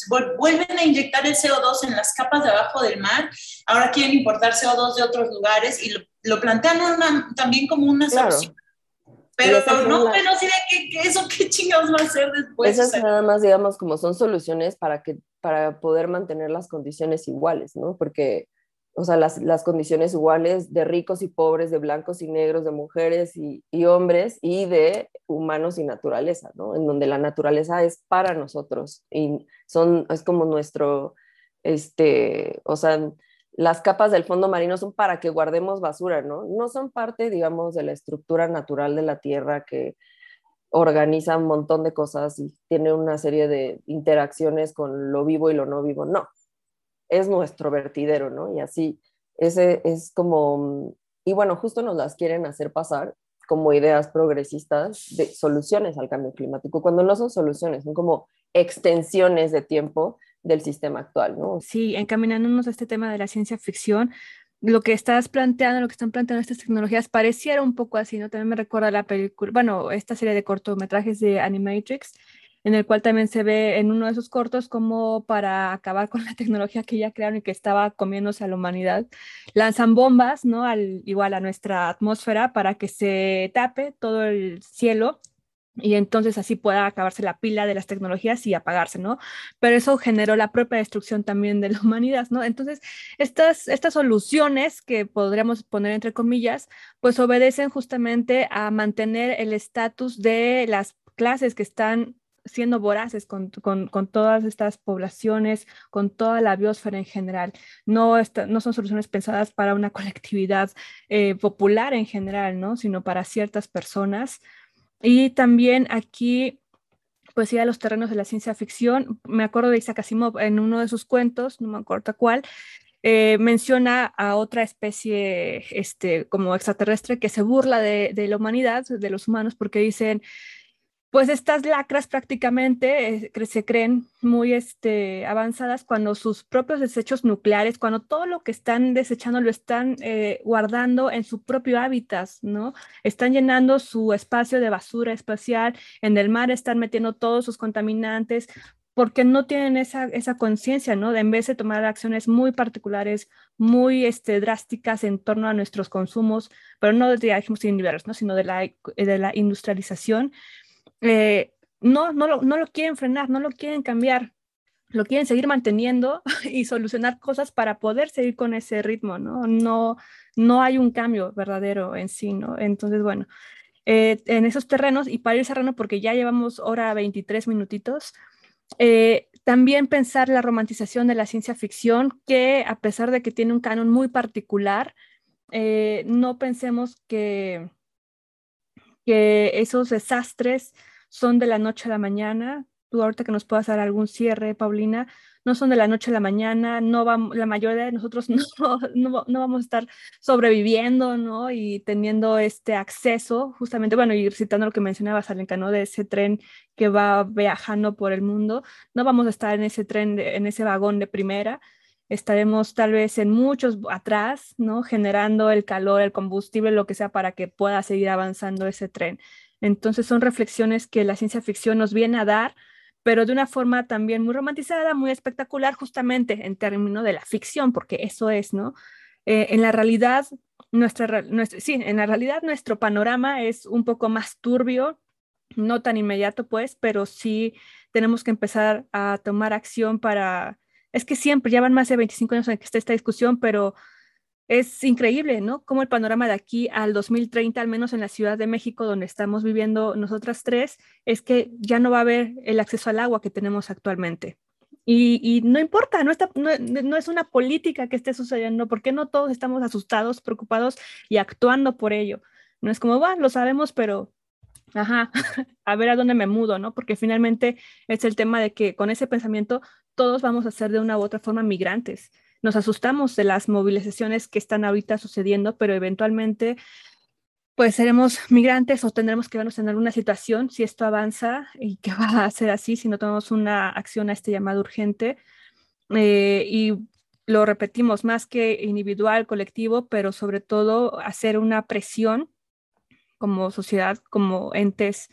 vuelven a inyectar el CO2 en las capas de abajo del mar. Ahora quieren importar CO2 de otros lugares y lo, plantean también como una solución pero no, pero sí de que, eso qué chingados va a hacer después. Esas nada más, digamos, como son soluciones para, que, para poder mantener las condiciones iguales, ¿no? Porque, o sea, las, las condiciones iguales de ricos y pobres, de blancos y negros, de mujeres y, hombres y de humanos y naturaleza, ¿no? En donde la naturaleza es para nosotros y son, es como nuestro, este, o sea, las capas del fondo marino son para que guardemos basura, ¿no? No son parte, digamos, de la estructura natural de la Tierra que organiza un montón de cosas y tiene una serie de interacciones con lo vivo y lo no vivo, no. Es nuestro vertidero, ¿no? Y así, ese es como, y bueno, justo nos las quieren hacer pasar como ideas progresistas de soluciones al cambio climático, cuando no son soluciones, son como extensiones de tiempo del sistema actual, ¿no? Sí, encaminándonos a este tema de la ciencia ficción, lo que estás planteando, lo que están planteando estas tecnologías pareciera un poco así, ¿no? También me recuerda la película, bueno, esta serie de cortometrajes de Animatrix, en el cual también se ve en uno de esos cortos como para acabar con la tecnología que ya crearon y que estaba comiéndose a la humanidad, lanzan bombas, ¿no? Al, igual a nuestra atmósfera para que se tape todo el cielo y entonces así pueda acabarse la pila de las tecnologías y apagarse, ¿no? Pero eso generó la propia destrucción también de la humanidad, ¿no? Entonces, estas, estas soluciones que podríamos poner entre comillas, pues obedecen justamente a mantener el estatus de las clases que están siendo voraces con, con, con, todas estas poblaciones, con toda la biosfera en general. No, no son soluciones pensadas para una colectividad eh, popular en general, ¿no? Sino para ciertas personas y también aquí, pues a los terrenos de la ciencia ficción. Me acuerdo de Isaac Asimov en uno de sus cuentos, no me acuerdo cuál, eh, menciona a otra especie este, como extraterrestre que se burla de, la humanidad, de los humanos, porque dicen, pues estas lacras prácticamente eh, se creen muy este, avanzadas cuando sus propios desechos nucleares, cuando todo lo que están desechando lo están eh, guardando en su propio hábitat, ¿no? Están llenando su espacio de basura espacial, en el mar están metiendo todos sus contaminantes, porque no tienen esa, esa conciencia, ¿no? De en vez de tomar acciones muy particulares, muy este, drásticas en torno a nuestros consumos, pero no de. Sino de la, de la industrialización eh, no, no lo, no lo quieren frenar, no lo quieren cambiar, lo quieren seguir manteniendo y solucionar cosas para poder seguir con ese ritmo, ¿no? No, no hay un cambio verdadero en sí, ¿no? Entonces, bueno, eh, en esos terrenos, y para ir cerrando, porque ya llevamos hora 23 minutitos, eh, también pensar la romantización de la ciencia ficción, que a pesar de que tiene un canon muy particular, no pensemos que, que esos desastres son de la noche a la mañana. Tú ahorita que nos puedas dar algún cierre, Paulina, no son de la noche a la mañana, no vamos, la mayoría de nosotros no, no, no, vamos a estar sobreviviendo, ¿no? Y teniendo este acceso, justamente, bueno, y citando lo que mencionabas, Alenka, ¿no? De ese tren que va viajando por el mundo, no vamos a estar en ese tren, en ese vagón de primera, estaremos tal vez en muchos atrás, ¿no? Generando el calor, el combustible, lo que sea para que pueda seguir avanzando ese tren. Entonces son reflexiones que la ciencia ficción nos viene a dar, pero de una forma también muy romantizada, muy espectacular, justamente en términos de la ficción, porque eso es, ¿no? Eh, en la realidad, nuestra, sí, en la realidad nuestro panorama es un poco más turbio, no tan inmediato, pues, pero sí tenemos que empezar a tomar acción para, es que siempre, ya van más de 25 años en que está esta discusión, pero es increíble, ¿no? Como el panorama de aquí al 2030, al menos en la Ciudad de México, donde estamos viviendo nosotras tres, es que ya no va a haber el acceso al agua que tenemos actualmente. Y, no importa, no, es una política que esté sucediendo, porque no todos estamos asustados, preocupados y actuando por ello. No es como, va, lo sabemos, pero, ajá, a ver a dónde me mudo, ¿no? Porque finalmente es el tema de que con ese pensamiento todos vamos a ser de una u otra forma migrantes nos asustamos de las movilizaciones que están ahorita sucediendo, pero eventualmente pues seremos migrantes o tendremos que vernos en alguna situación si esto avanza y que va a ser así si no tomamos una acción a este llamado urgente. Eh, y lo repetimos más que individual, colectivo, pero sobre todo hacer una presión como sociedad, como entes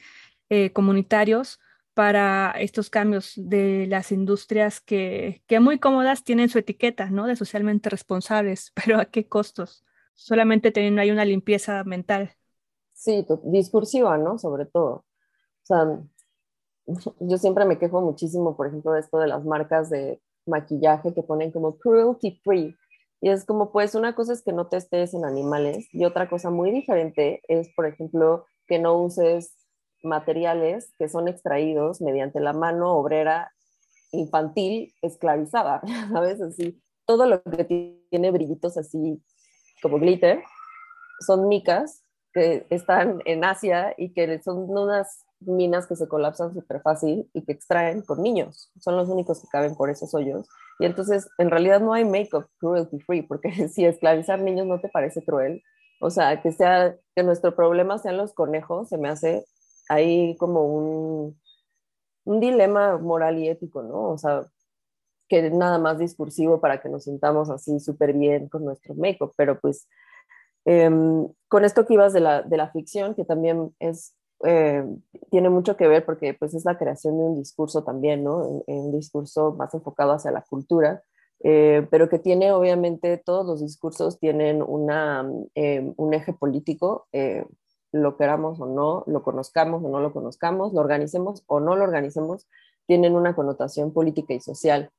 eh, comunitarios para estos cambios de las industrias que, que muy cómodas tienen su etiqueta, ¿no? De socialmente responsables, pero ¿a qué costos? Solamente teniendo ahí una limpieza mental. Sí, discursiva, ¿no? Sobre todo. O sea, yo siempre me quejo muchísimo, por ejemplo, de esto de las marcas de maquillaje que ponen como cruelty free. Y es como, pues, una cosa es que no te estés en animales y otra cosa muy diferente es, por ejemplo, que no uses materiales que son extraídos mediante la mano obrera infantil esclavizada, ¿sabes? Así, todo lo que tiene brillitos así como glitter son micas que están en Asia y que son unas minas que se colapsan súper fácil y que extraen con niños. Son los únicos que caben por esos hoyos. Y entonces, en realidad no hay make-up cruelty free, porque si esclavizar niños no te parece cruel, o sea, que sea que nuestro problema sean los conejos, se me hace hay como un, un dilema moral y ético, ¿no? O sea, que nada más discursivo para que nos sintamos así súper bien con nuestro make-up, pero pues em, con esto que ibas de la, de la ficción, que también es, eh, tiene mucho que ver porque pues es la creación de un discurso también, ¿no? Un, discurso más enfocado hacia la cultura, eh, pero que tiene obviamente todos los discursos tienen una, em, un eje político eh, lo queramos o no, lo conozcamos o no lo conozcamos, lo organicemos o no lo organicemos, tienen una connotación política y social.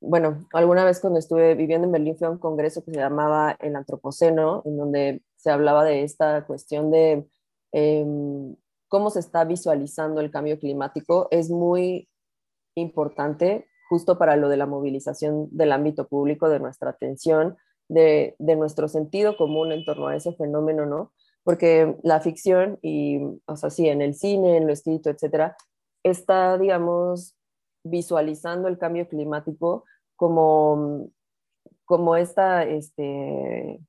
Bueno, alguna vez cuando estuve viviendo en Berlín fui a un congreso que se llamaba el Antropoceno, en donde se hablaba de esta cuestión de em, cómo se está visualizando el cambio climático. Es muy importante justo para lo de la movilización del ámbito público, de nuestra atención, de, de nuestro sentido común en torno a ese fenómeno, ¿no? Porque la ficción y, o sea, sí, en el cine, en lo escrito, etcétera, está, digamos, visualizando el cambio climático como, como esta este,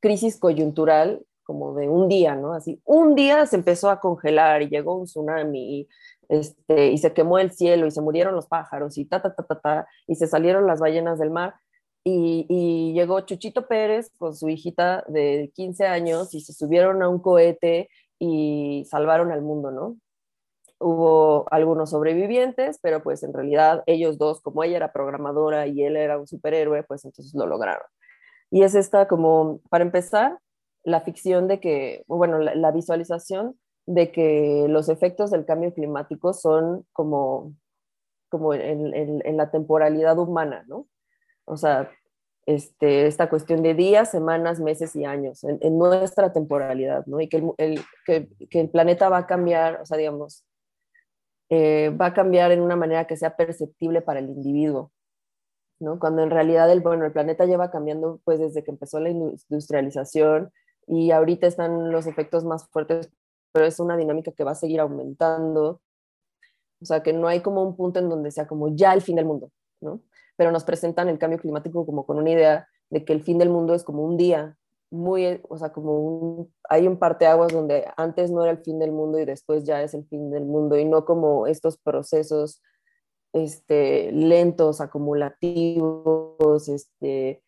crisis coyuntural, como de un día, ¿no? Así, un día se empezó a congelar y llegó un tsunami y, este, y se quemó el cielo y se murieron los pájaros y ta, ta, ta, ta, ta, y se salieron las ballenas del mar y, llegó Chuchito Pérez con su hijita de 15 años y se subieron a un cohete y salvaron al mundo, ¿no? Hubo algunos sobrevivientes, pero pues en realidad ellos dos, como ella era programadora y él era un superhéroe, pues entonces lo lograron. Y es esta como, para empezar, la ficción de que, bueno, la, visualización de que los efectos del cambio climático son como, como en, en la temporalidad humana, ¿no? O sea, este, esta cuestión de días, semanas, meses y años en, nuestra temporalidad, ¿no? Y que el, que, que el, planeta va a cambiar, o sea, digamos, eh, va a cambiar en una manera que sea perceptible para el individuo, ¿no? Cuando en realidad el, bueno, el planeta lleva cambiando pues desde que empezó la industrialización y ahorita están los efectos más fuertes, pero es una dinámica que va a seguir aumentando, o sea, que no hay como un punto en donde sea como ya el fin del mundo, ¿no? Pero nos presentan el cambio climático como con una idea de que el fin del mundo es como un día, muy, o sea, como un, hay un parteaguas donde antes no era el fin del mundo y después ya es el fin del mundo y no como estos procesos este, lentos, acumulativos, este,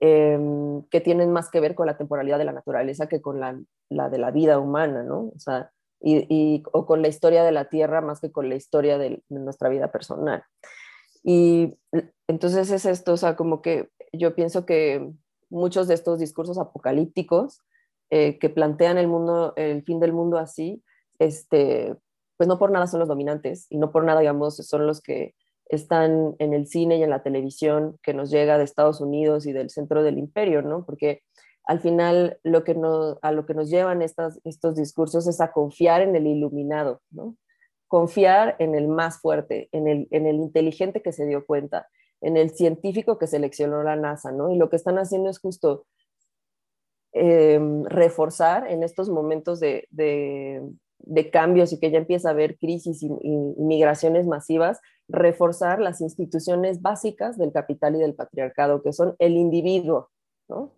em, que tienen más que ver con la temporalidad de la naturaleza que con la, de la vida humana, ¿no? O sea, y, o con la historia de la Tierra más que con la historia de, nuestra vida personal. Y entonces es esto, o sea, como que yo pienso que muchos de estos discursos apocalípticos eh, que plantean el mundo, el fin del mundo así, este, pues no por nada son los dominantes y no por nada, digamos, son los que están en el cine y en la televisión que nos llega de Estados Unidos y del centro del imperio, ¿no? Porque al final lo que a lo que nos llevan estas, estos discursos es a confiar en el iluminado, ¿no? Confiar en el más fuerte, en el, en el inteligente que se dio cuenta, en el científico que seleccionó la NASA, ¿no? Y lo que están haciendo es justo em, reforzar en estos momentos de, de cambios y que ya empieza a haber crisis y, migraciones masivas, reforzar las instituciones básicas del capital y del patriarcado, que son el individuo, ¿no?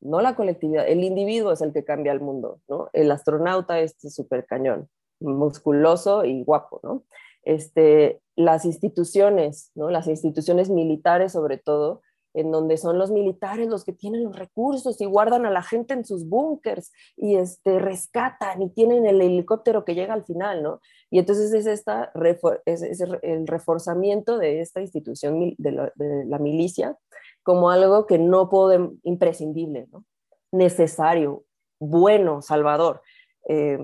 No la colectividad, el individuo es el que cambia el mundo, ¿no? El astronauta es súper cañón, musculoso y guapo, ¿no? Este, las instituciones, ¿no? Las instituciones militares sobre todo, en donde son los militares los que tienen los recursos y guardan a la gente en sus búnkers y este, rescatan y tienen el helicóptero que llega al final, ¿no? Y entonces es, esta, es, el reforzamiento de esta institución de la, milicia como algo que no puede, imprescindible. Necesario, bueno, salvador. Eh,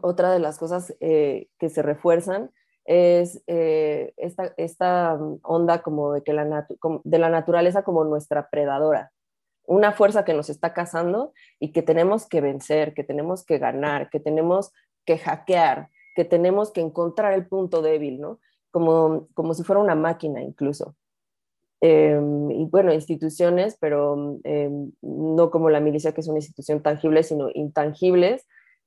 otra de las cosas eh, que se refuerzan es eh, esta, onda como de, que la de la naturaleza como nuestra predadora, una fuerza que nos está cazando y que tenemos que vencer, que tenemos que ganar, que tenemos que hackear, que tenemos que encontrar el punto débil, ¿no? Como, como si fuera una máquina incluso. Em, y bueno, instituciones, pero em, no como la milicia, que es una institución tangible, sino intangibles,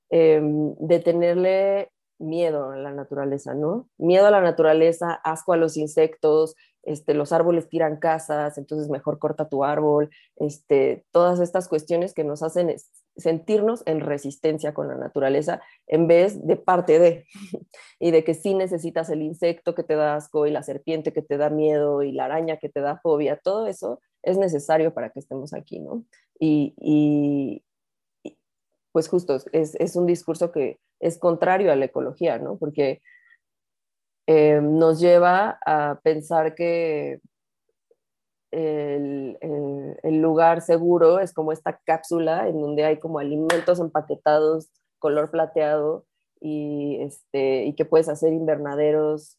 em, de tenerle miedo a la naturaleza, ¿no? Miedo a la naturaleza, asco a los insectos, este, los árboles tiran casas, entonces mejor corta tu árbol, este, todas estas cuestiones que nos hacen sentirnos en resistencia con la naturaleza en vez de parte de, y de que sí necesitas el insecto que te da asco y la serpiente que te da miedo y la araña que te da fobia, todo eso es necesario para que estemos aquí, ¿no? Y, pues justo, es, es un discurso que es contrario a la ecología, ¿no? Porque eh, nos lleva a pensar que el, lugar seguro es como esta cápsula en donde hay como alimentos empaquetados color plateado y, este, y que puedes hacer invernaderos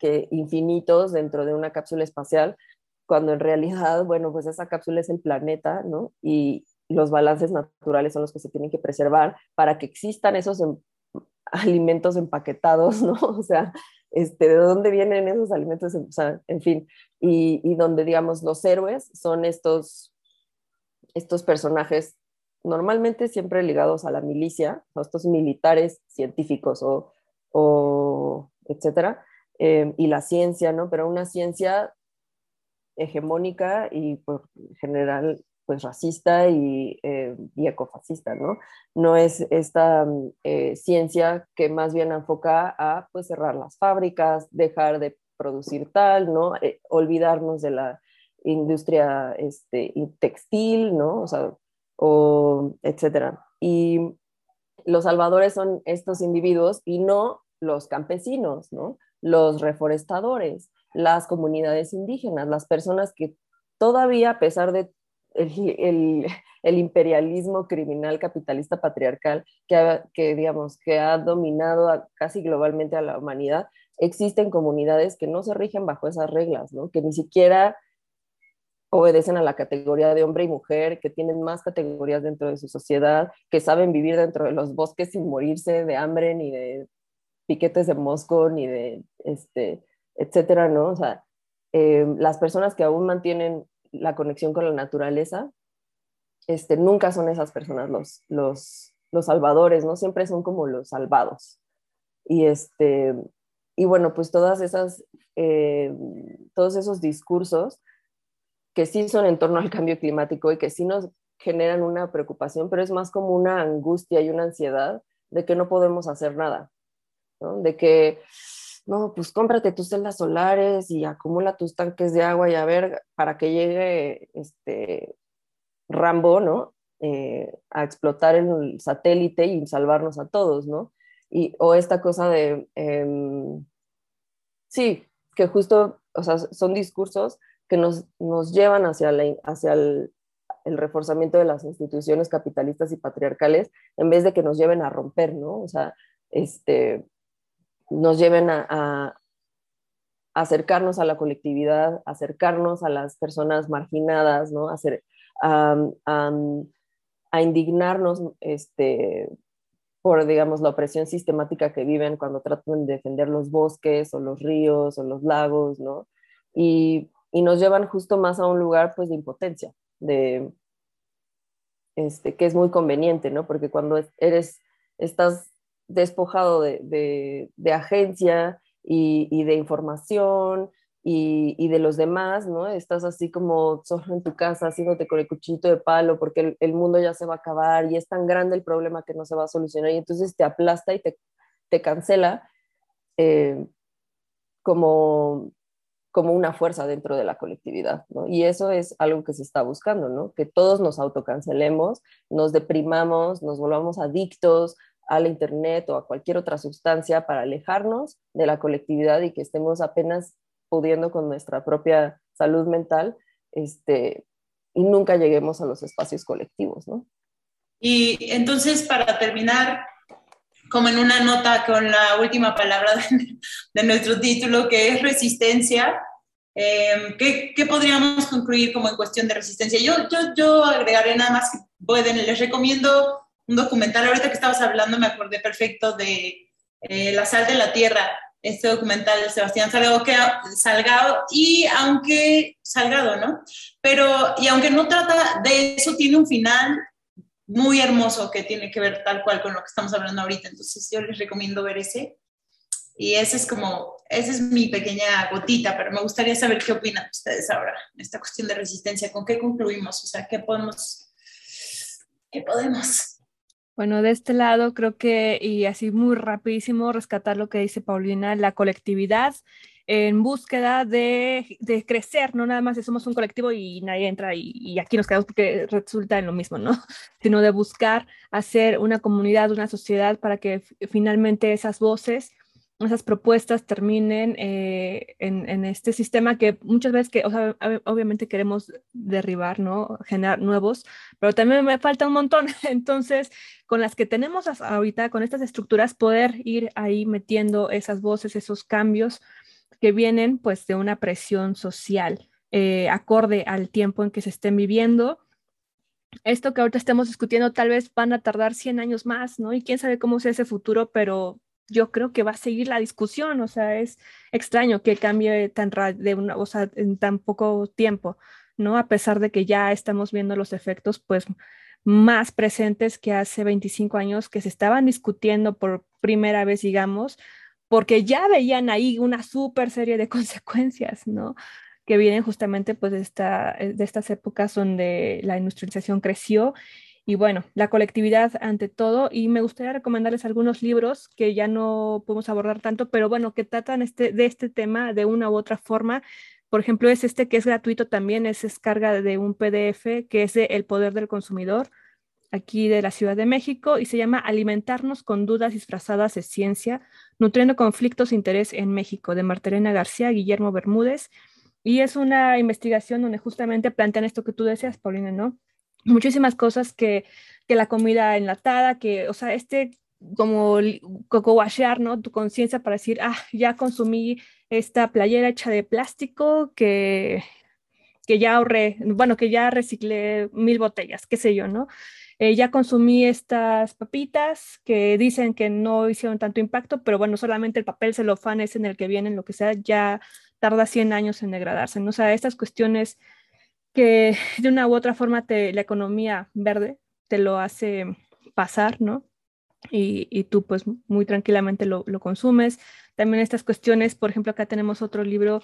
que, infinitos dentro de una cápsula espacial, cuando en realidad, bueno, pues esa cápsula es el planeta, ¿no? Y, los balances naturales son los que se tienen que preservar para que existan esos em, alimentos empaquetados, ¿no? O sea, este, ¿de dónde vienen esos alimentos? O sea, en fin, y, y donde, digamos, los héroes son estos, estos personajes normalmente siempre ligados a la milicia, a estos militares científicos o, o etcétera, eh, y la ciencia, ¿no? Pero una ciencia hegemónica y por general pues racista y, eh, ecofascista, ¿no? No es esta mm, eh, ciencia que más bien enfoca a pues cerrar las fábricas, dejar de producir tal, ¿no? Eh, olvidarnos de la industria este, textil, ¿no? O sea, etcétera. Y los salvadores son estos individuos y no los campesinos, ¿no? Los reforestadores, las comunidades indígenas, las personas que todavía, a pesar de el, el, imperialismo criminal capitalista patriarcal que, ha, que, digamos, que ha dominado casi globalmente a la humanidad, existen comunidades que no se rigen bajo esas reglas, ¿no? que ni siquiera obedecen a la categoría de hombre y mujer, que tienen más categorías dentro de su sociedad, que saben vivir dentro de los bosques sin morirse de hambre, ni de piquetes de mosco, ni de, este, etcétera, ¿no? O sea, eh, las personas que aún mantienen la conexión con la naturaleza, este, nunca son esas personas los, los, los salvadores, ¿no? Siempre son como los salvados. Y, este, y bueno, pues todas esas, eh, todos esos discursos que sí son en torno al cambio climático y que sí nos generan una preocupación, pero es más como una angustia y una ansiedad de que no podemos hacer nada, ¿no? de que no, pues cómprate tus celdas solares y acumula tus tanques de agua y a ver, para que llegue este Rambo, ¿no? Eh, a explotar el satélite y salvarnos a todos, ¿no? Y, o esta cosa de, em, sí, que justo, o sea, son discursos que nos, nos llevan hacia, la, hacia el, el, reforzamiento de las instituciones capitalistas y patriarcales en vez de que nos lleven a romper, ¿no? O sea, este, nos lleven a, acercarnos a la colectividad, acercarnos a las personas marginadas, ¿no? Hacer, a, indignarnos este, por, digamos, la opresión sistemática que viven cuando tratan de defender los bosques o los ríos o los lagos, ¿no? Y, y nos llevan justo más a un lugar, pues, de impotencia, de, este, que es muy conveniente, ¿no? Porque cuando eres, estás despojado de, de, agencia y, de información y, de los demás, ¿no? Estás así como solo en tu casa haciéndote con el cuchillito de palo porque el, el, mundo ya se va a acabar y es tan grande el problema que no se va a solucionar y entonces te aplasta y te, te cancela eh, como, como una fuerza dentro de la colectividad, ¿no? Y eso es algo que se está buscando, ¿no? Que todos nos autocancelemos, nos deprimamos, nos volvamos adictos al internet o a cualquier otra sustancia para alejarnos de la colectividad y que estemos apenas pudiendo con nuestra propia salud mental, este, y nunca lleguemos a los espacios colectivos, ¿no? Y entonces, para terminar, como en una nota con la última palabra de, nuestro título, que es resistencia, eh, ¿qué, ¿qué, podríamos concluir como en cuestión de resistencia? Yo, yo, yo agregaré nada más que pueden, les recomiendo un documental, ahorita que estabas hablando me acordé perfecto de eh, La sal de la tierra, este documental de Sebastián Salgado, que, Salgado, y aunque Salgado, ¿no? Pero, y aunque no trata de eso, tiene un final muy hermoso que tiene que ver tal cual con lo que estamos hablando ahorita. Entonces yo les recomiendo ver ese. Y ese es como, esa es mi pequeña gotita, pero me gustaría saber qué opinan ustedes ahora en esta cuestión de resistencia. ¿Con qué concluimos? O sea, ¿qué podemos? ¿Qué podemos? Bueno, de este lado creo que, y así muy rapidísimo, rescatar lo que dice Paulina, la colectividad en búsqueda de, de crecer, no nada más somos un colectivo y nadie entra y, y, aquí nos quedamos porque resulta en lo mismo, ¿no? Sino de buscar hacer una comunidad, una sociedad para que finalmente esas voces esas propuestas terminen eh, en, este sistema que muchas veces que, obviamente queremos derribar, ¿no? Generar nuevos, pero también me falta un montón. Entonces, con las que tenemos ahorita, con estas estructuras, poder ir ahí metiendo esas voces, esos cambios que vienen pues de una presión social eh, acorde al tiempo en que se estén viviendo. Esto que ahorita estamos discutiendo tal vez van a tardar 100 años más, ¿no? Y quién sabe cómo sea ese futuro, pero yo creo que va a seguir la discusión, o sea, es extraño que cambie tan de una, o sea, en tan poco tiempo, ¿no? A pesar de que ya estamos viendo los efectos, pues, más presentes que hace 25 años que se estaban discutiendo por primera vez, digamos, porque ya veían ahí una súper serie de consecuencias, ¿no? Que vienen justamente pues de, esta, de estas épocas donde la industrialización creció y bueno, la colectividad ante todo. Y me gustaría recomendarles algunos libros que ya no podemos abordar tanto, pero bueno, que tratan este, de este tema de una u otra forma. Por ejemplo, es este que es gratuito también, es descarga de un PDF que es de El Poder del Consumidor, aquí de la Ciudad de México, y se llama Alimentarnos con dudas disfrazadas de ciencia, nutriendo conflictos de interés en México, de Martelena García, Guillermo Bermúdez. Y es una investigación donde justamente plantean esto que tú decías, Paulina, ¿no? Muchísimas cosas que, que la comida enlatada, que, o sea, este como coco washear, ¿no? Tu conciencia para decir, ah, ya consumí esta playera hecha de plástico que, que ya ahorré, bueno, que ya reciclé mil botellas, qué sé yo, ¿no? Eh, ya consumí estas papitas que dicen que no hicieron tanto impacto, pero bueno, solamente el papel celofán es en el que vienen, lo que sea, ya tarda 100 años en degradarse, ¿no? O sea, estas cuestiones que de una u otra forma te, la economía verde te lo hace pasar, ¿no? Y, tú pues muy tranquilamente lo, lo, consumes. También estas cuestiones, por ejemplo, acá tenemos otro libro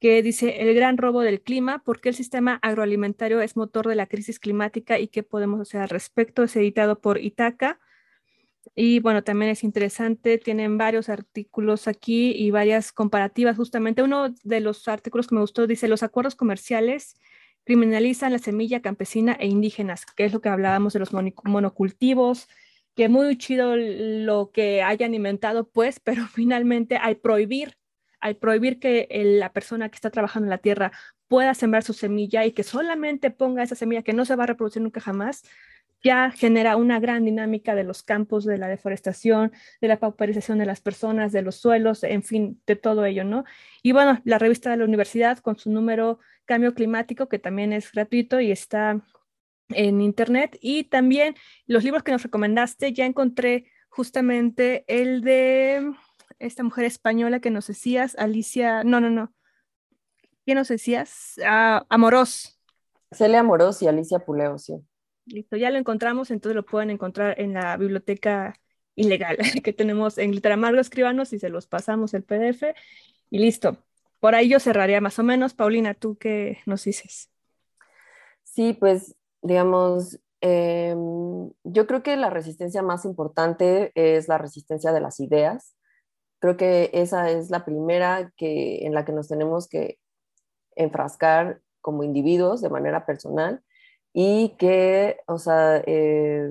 que dice El gran robo del clima, por qué el sistema agroalimentario es motor de la crisis climática y qué podemos hacer al respecto. Es editado por Itaca. Y bueno, también es interesante, tienen varios artículos aquí y varias comparativas. Justamente uno de los artículos que me gustó dice, los acuerdos comerciales criminalizan la semilla campesina e indígenas, que es lo que hablábamos de los monocultivos, que muy chido lo que hayan inventado, pues, pero finalmente al prohibir, al prohibir que la persona que está trabajando en la tierra pueda sembrar su semilla y que solamente ponga esa semilla que no se va a reproducir nunca jamás, ya genera una gran dinámica de los campos, de la deforestación, de la pauperización de las personas, de los suelos, en fin, de todo ello, ¿no? Y bueno, la revista de la universidad con su número Cambio Climático, que también es gratuito y está en internet. Y también los libros que nos recomendaste, ya encontré justamente el de esta mujer española que nos decías, Alicia, no, no, no. ¿Quién nos decías? Ah, Amorós. Celia Amorós y Alicia Puleo, sí. Listo, ya lo encontramos, entonces lo pueden encontrar en la biblioteca ilegal que tenemos en Literamargo Escribanos y se los pasamos el PDF y listo. Por ahí yo cerraría más o menos. Paulina, ¿tú qué nos dices? Sí, pues digamos, em, yo creo que la resistencia más importante es la resistencia de las ideas. Creo que esa es la primera que, en la que nos tenemos que enfrascar como individuos de manera personal y que, o sea, eh,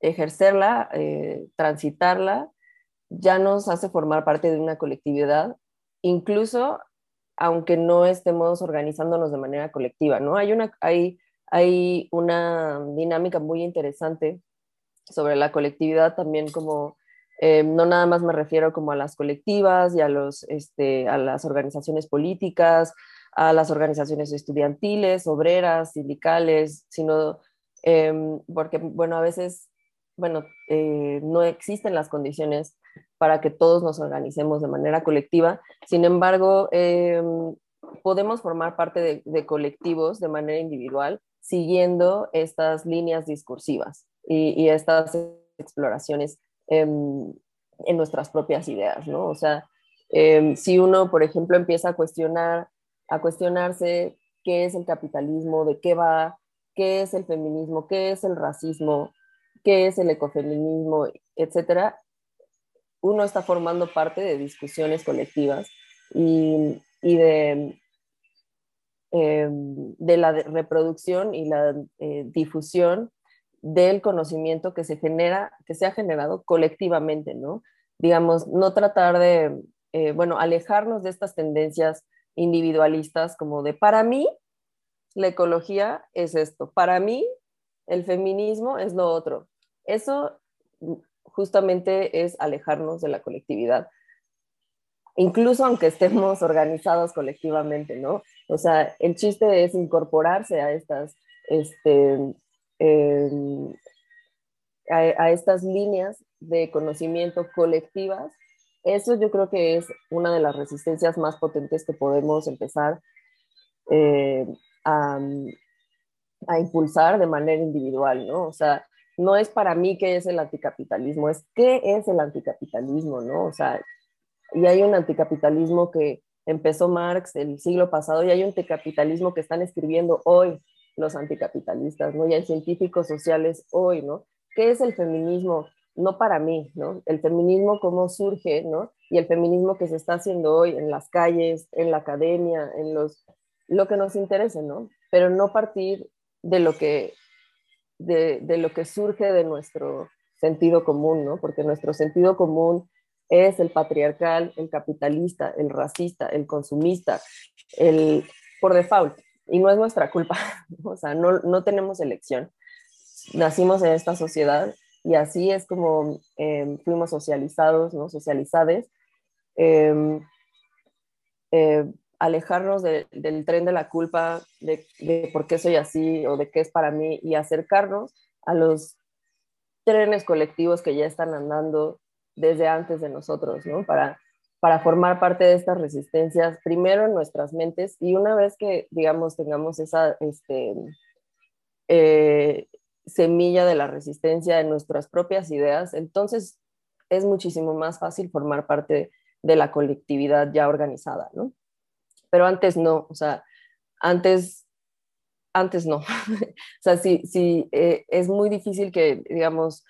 ejercerla, eh, transitarla, ya nos hace formar parte de una colectividad, incluso aunque no estemos organizándonos de manera colectiva, ¿no? Hay una, hay hay una dinámica muy interesante sobre la colectividad también como eh, no nada más me refiero como a las colectivas y a, los, este, a las organizaciones políticas, a las organizaciones estudiantiles, obreras, sindicales, sino em, porque, bueno, a veces, bueno, eh, no existen las condiciones para que todos nos organicemos de manera colectiva. Sin embargo, em, podemos formar parte de, colectivos de manera individual siguiendo estas líneas discursivas y, estas exploraciones en, nuestras propias ideas, ¿no? O sea, em, si uno, por ejemplo, empieza a cuestionar, a cuestionarse qué es el capitalismo, de qué va, qué es el feminismo, qué es el racismo, qué es el ecofeminismo, etcétera, uno está formando parte de discusiones colectivas y, de eh, de la reproducción y la eh, difusión del conocimiento que se genera, que se ha generado colectivamente, ¿no? Digamos, no tratar de, eh, bueno, alejarnos de estas tendencias individualistas como de, para mí, la ecología es esto, para mí, el feminismo es lo otro. Eso justamente es alejarnos de la colectividad incluso aunque estemos organizados colectivamente, ¿no? O sea, el chiste es incorporarse a estas, este, em, a, estas líneas de conocimiento colectivas. Eso yo creo que es una de las resistencias más potentes que podemos empezar eh, a, impulsar de manera individual, ¿no? O sea, no es para mí qué es el anticapitalismo, es qué es el anticapitalismo, ¿no? O sea, y hay un anticapitalismo que empezó Marx el siglo pasado y hay un anticapitalismo que están escribiendo hoy los anticapitalistas, ¿no? Y hay científicos sociales hoy, ¿no? ¿Qué es el feminismo? No para mí, ¿no? El feminismo cómo surge, ¿no? Y el feminismo que se está haciendo hoy en las calles, en la academia, en los lo que nos interese, ¿no? Pero no partir de lo que de, de lo que surge de nuestro sentido común, ¿no? Porque nuestro sentido común es el patriarcal, el capitalista, el racista, el consumista, el por default. Y no es nuestra culpa, o sea, no, no tenemos elección. Nacimos en esta sociedad y así es como em, fuimos socializados, ¿no? Socializades. Em, eh, alejarnos del tren de la culpa, de, de, por qué soy así o de qué es para mí y acercarnos a los trenes colectivos que ya están andando desde antes de nosotros, ¿no? Para, para formar parte de estas resistencias, primero en nuestras mentes y una vez que, digamos, tengamos esa este, eh, semilla de la resistencia en nuestras propias ideas, entonces es muchísimo más fácil formar parte de la colectividad ya organizada, ¿no? Pero antes no, o sea, antes, antes no. o sea, sí, sí eh, es muy difícil que, digamos,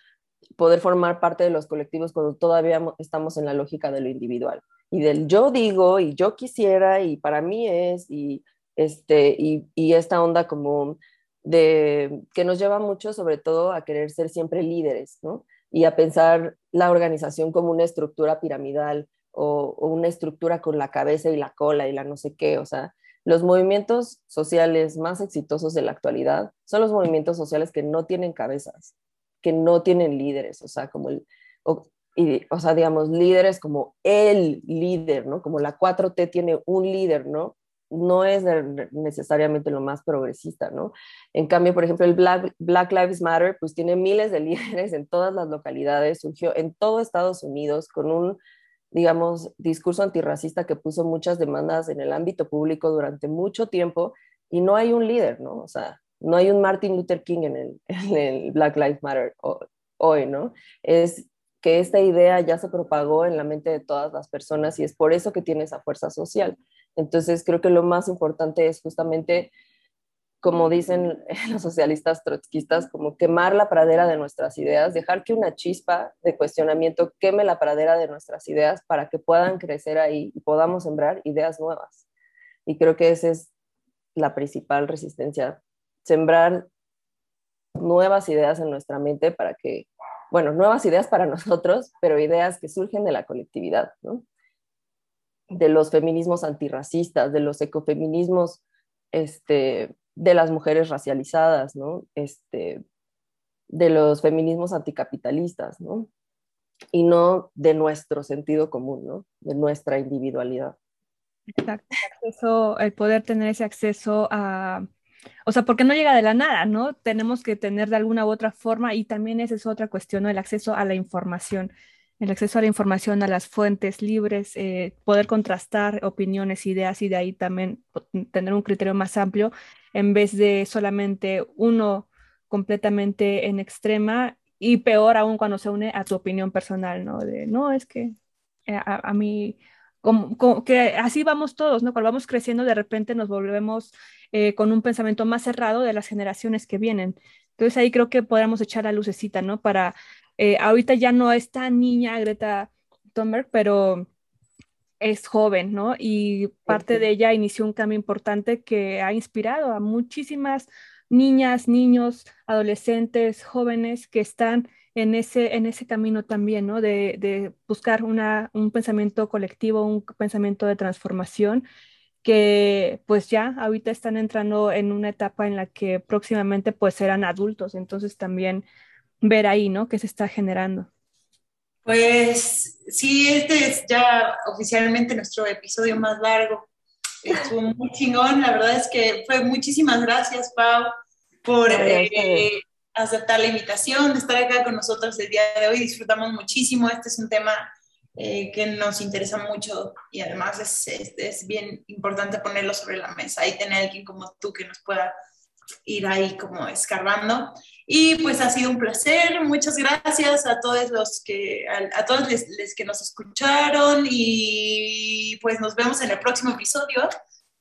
poder formar parte de los colectivos cuando todavía estamos en la lógica de lo individual y del yo digo y yo quisiera y para mí es y, este, y, y esta onda como de que nos lleva mucho sobre todo a querer ser siempre líderes, ¿no? Y a pensar la organización como una estructura piramidal o, una estructura con la cabeza y la cola y la no sé qué, o sea, los movimientos sociales más exitosos de la actualidad son los movimientos sociales que no tienen cabezas, que no tienen líderes, o sea, como el, o, y, o sea, digamos, líderes como el líder, ¿no? Como la 4T tiene un líder, ¿no? No es necesariamente lo más progresista, ¿no? En cambio, por ejemplo, el Black, Lives Matter, pues tiene miles de líderes en todas las localidades, surgió en todo Estados Unidos con un, digamos, discurso antirracista que puso muchas demandas en el ámbito público durante mucho tiempo y no hay un líder, ¿no? O sea, no hay un Martin Luther King en el Black Lives Matter hoy, ¿no? Es que esta idea ya se propagó en la mente de todas las personas y es por eso que tiene esa fuerza social. Entonces, creo que lo más importante es justamente, como dicen los socialistas trotskistas, como quemar la pradera de nuestras ideas, dejar que una chispa de cuestionamiento queme la pradera de nuestras ideas para que puedan crecer ahí y podamos sembrar ideas nuevas. Y creo que esa es la principal resistencia, sembrar nuevas ideas en nuestra mente para que bueno, nuevas ideas para nosotros, pero ideas que surgen de la colectividad, ¿no? De los feminismos antirracistas, de los ecofeminismos, este, de las mujeres racializadas, ¿no? Este, de los feminismos anticapitalistas, ¿no? Y no de nuestro sentido común, ¿no? De nuestra individualidad. Exacto, el poder tener ese acceso a o sea, porque no llega de la nada, ¿no? Tenemos que tener de alguna u otra forma y también esa es otra cuestión, ¿no? El acceso a la información, el acceso a la información, a las fuentes libres, eh, poder contrastar opiniones, ideas y de ahí también tener un criterio más amplio en vez de solamente uno completamente en extrema y peor aún cuando se une a tu opinión personal, ¿no? De, no, es que eh, a, mí, como, que así vamos todos, ¿no? Cuando vamos creciendo, de repente nos volvemos eh, con un pensamiento más cerrado de las generaciones que vienen. Entonces ahí creo que podríamos echar la lucecita, ¿no? Para, eh, ahorita ya no es tan niña Greta Thunberg, pero es joven, ¿no? Y parte de ella inició un cambio importante que ha inspirado a muchísimas niñas, niños, adolescentes, jóvenes que están en ese, en ese camino también, ¿no? De, de buscar una, un pensamiento colectivo, un pensamiento de transformación que pues ya ahorita están entrando en una etapa en la que próximamente pues serán adultos, entonces también ver ahí, ¿no? ¿Qué se está generando? Pues sí, este es ya oficialmente nuestro episodio más largo. Estuvo muy chingón, la verdad es que fue muchísimas gracias, Pau, por eh, aceptar la invitación, de estar acá con nosotros el día de hoy. Disfrutamos muchísimo, este es un tema eh, que nos interesa mucho y además es, es, bien importante ponerlo sobre la mesa y tener alguien como tú que nos pueda ir ahí como escarbando. Y pues ha sido un placer, muchas gracias a todos los que, a, todos los que nos escucharon y pues nos vemos en el próximo episodio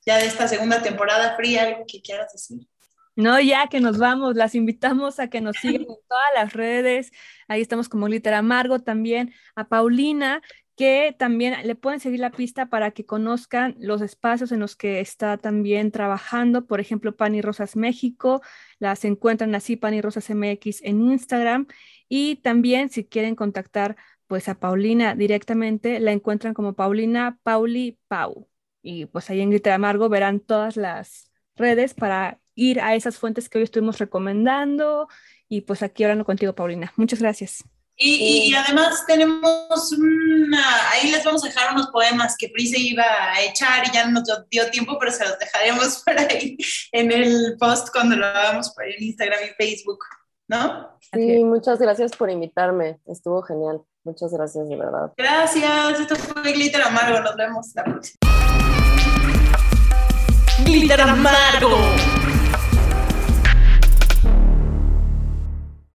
ya de esta segunda temporada fría, algo que quieras decir. No, ya que nos vamos, las invitamos a que nos sigan en todas las redes. Ahí estamos como Liter Amargo también. A Paulina, que también le pueden seguir la pista para que conozcan los espacios en los que está también trabajando. Por ejemplo, Pan y Rosas México. Las encuentran así, Pan y Rosas MX en Instagram. Y también si quieren contactar pues a Paulina directamente, la encuentran como Paulina Pauli Pau. Y pues ahí en Glitter Amargo verán todas las redes para ir a esas fuentes que hoy estuvimos recomendando. Y pues aquí hablando contigo, Paulina. Muchas gracias. Y, además tenemos una, ahí les vamos a dejar unos poemas que Pris iba a echar y ya no nos dio tiempo, pero se los dejaremos por ahí en el post cuando lo hagamos por en Instagram y Facebook, ¿no? Sí, muchas gracias por invitarme, estuvo genial. Muchas gracias, de verdad. Gracias, esto fue Glitter Amargo, nos vemos la próxima. Glitter Amargo.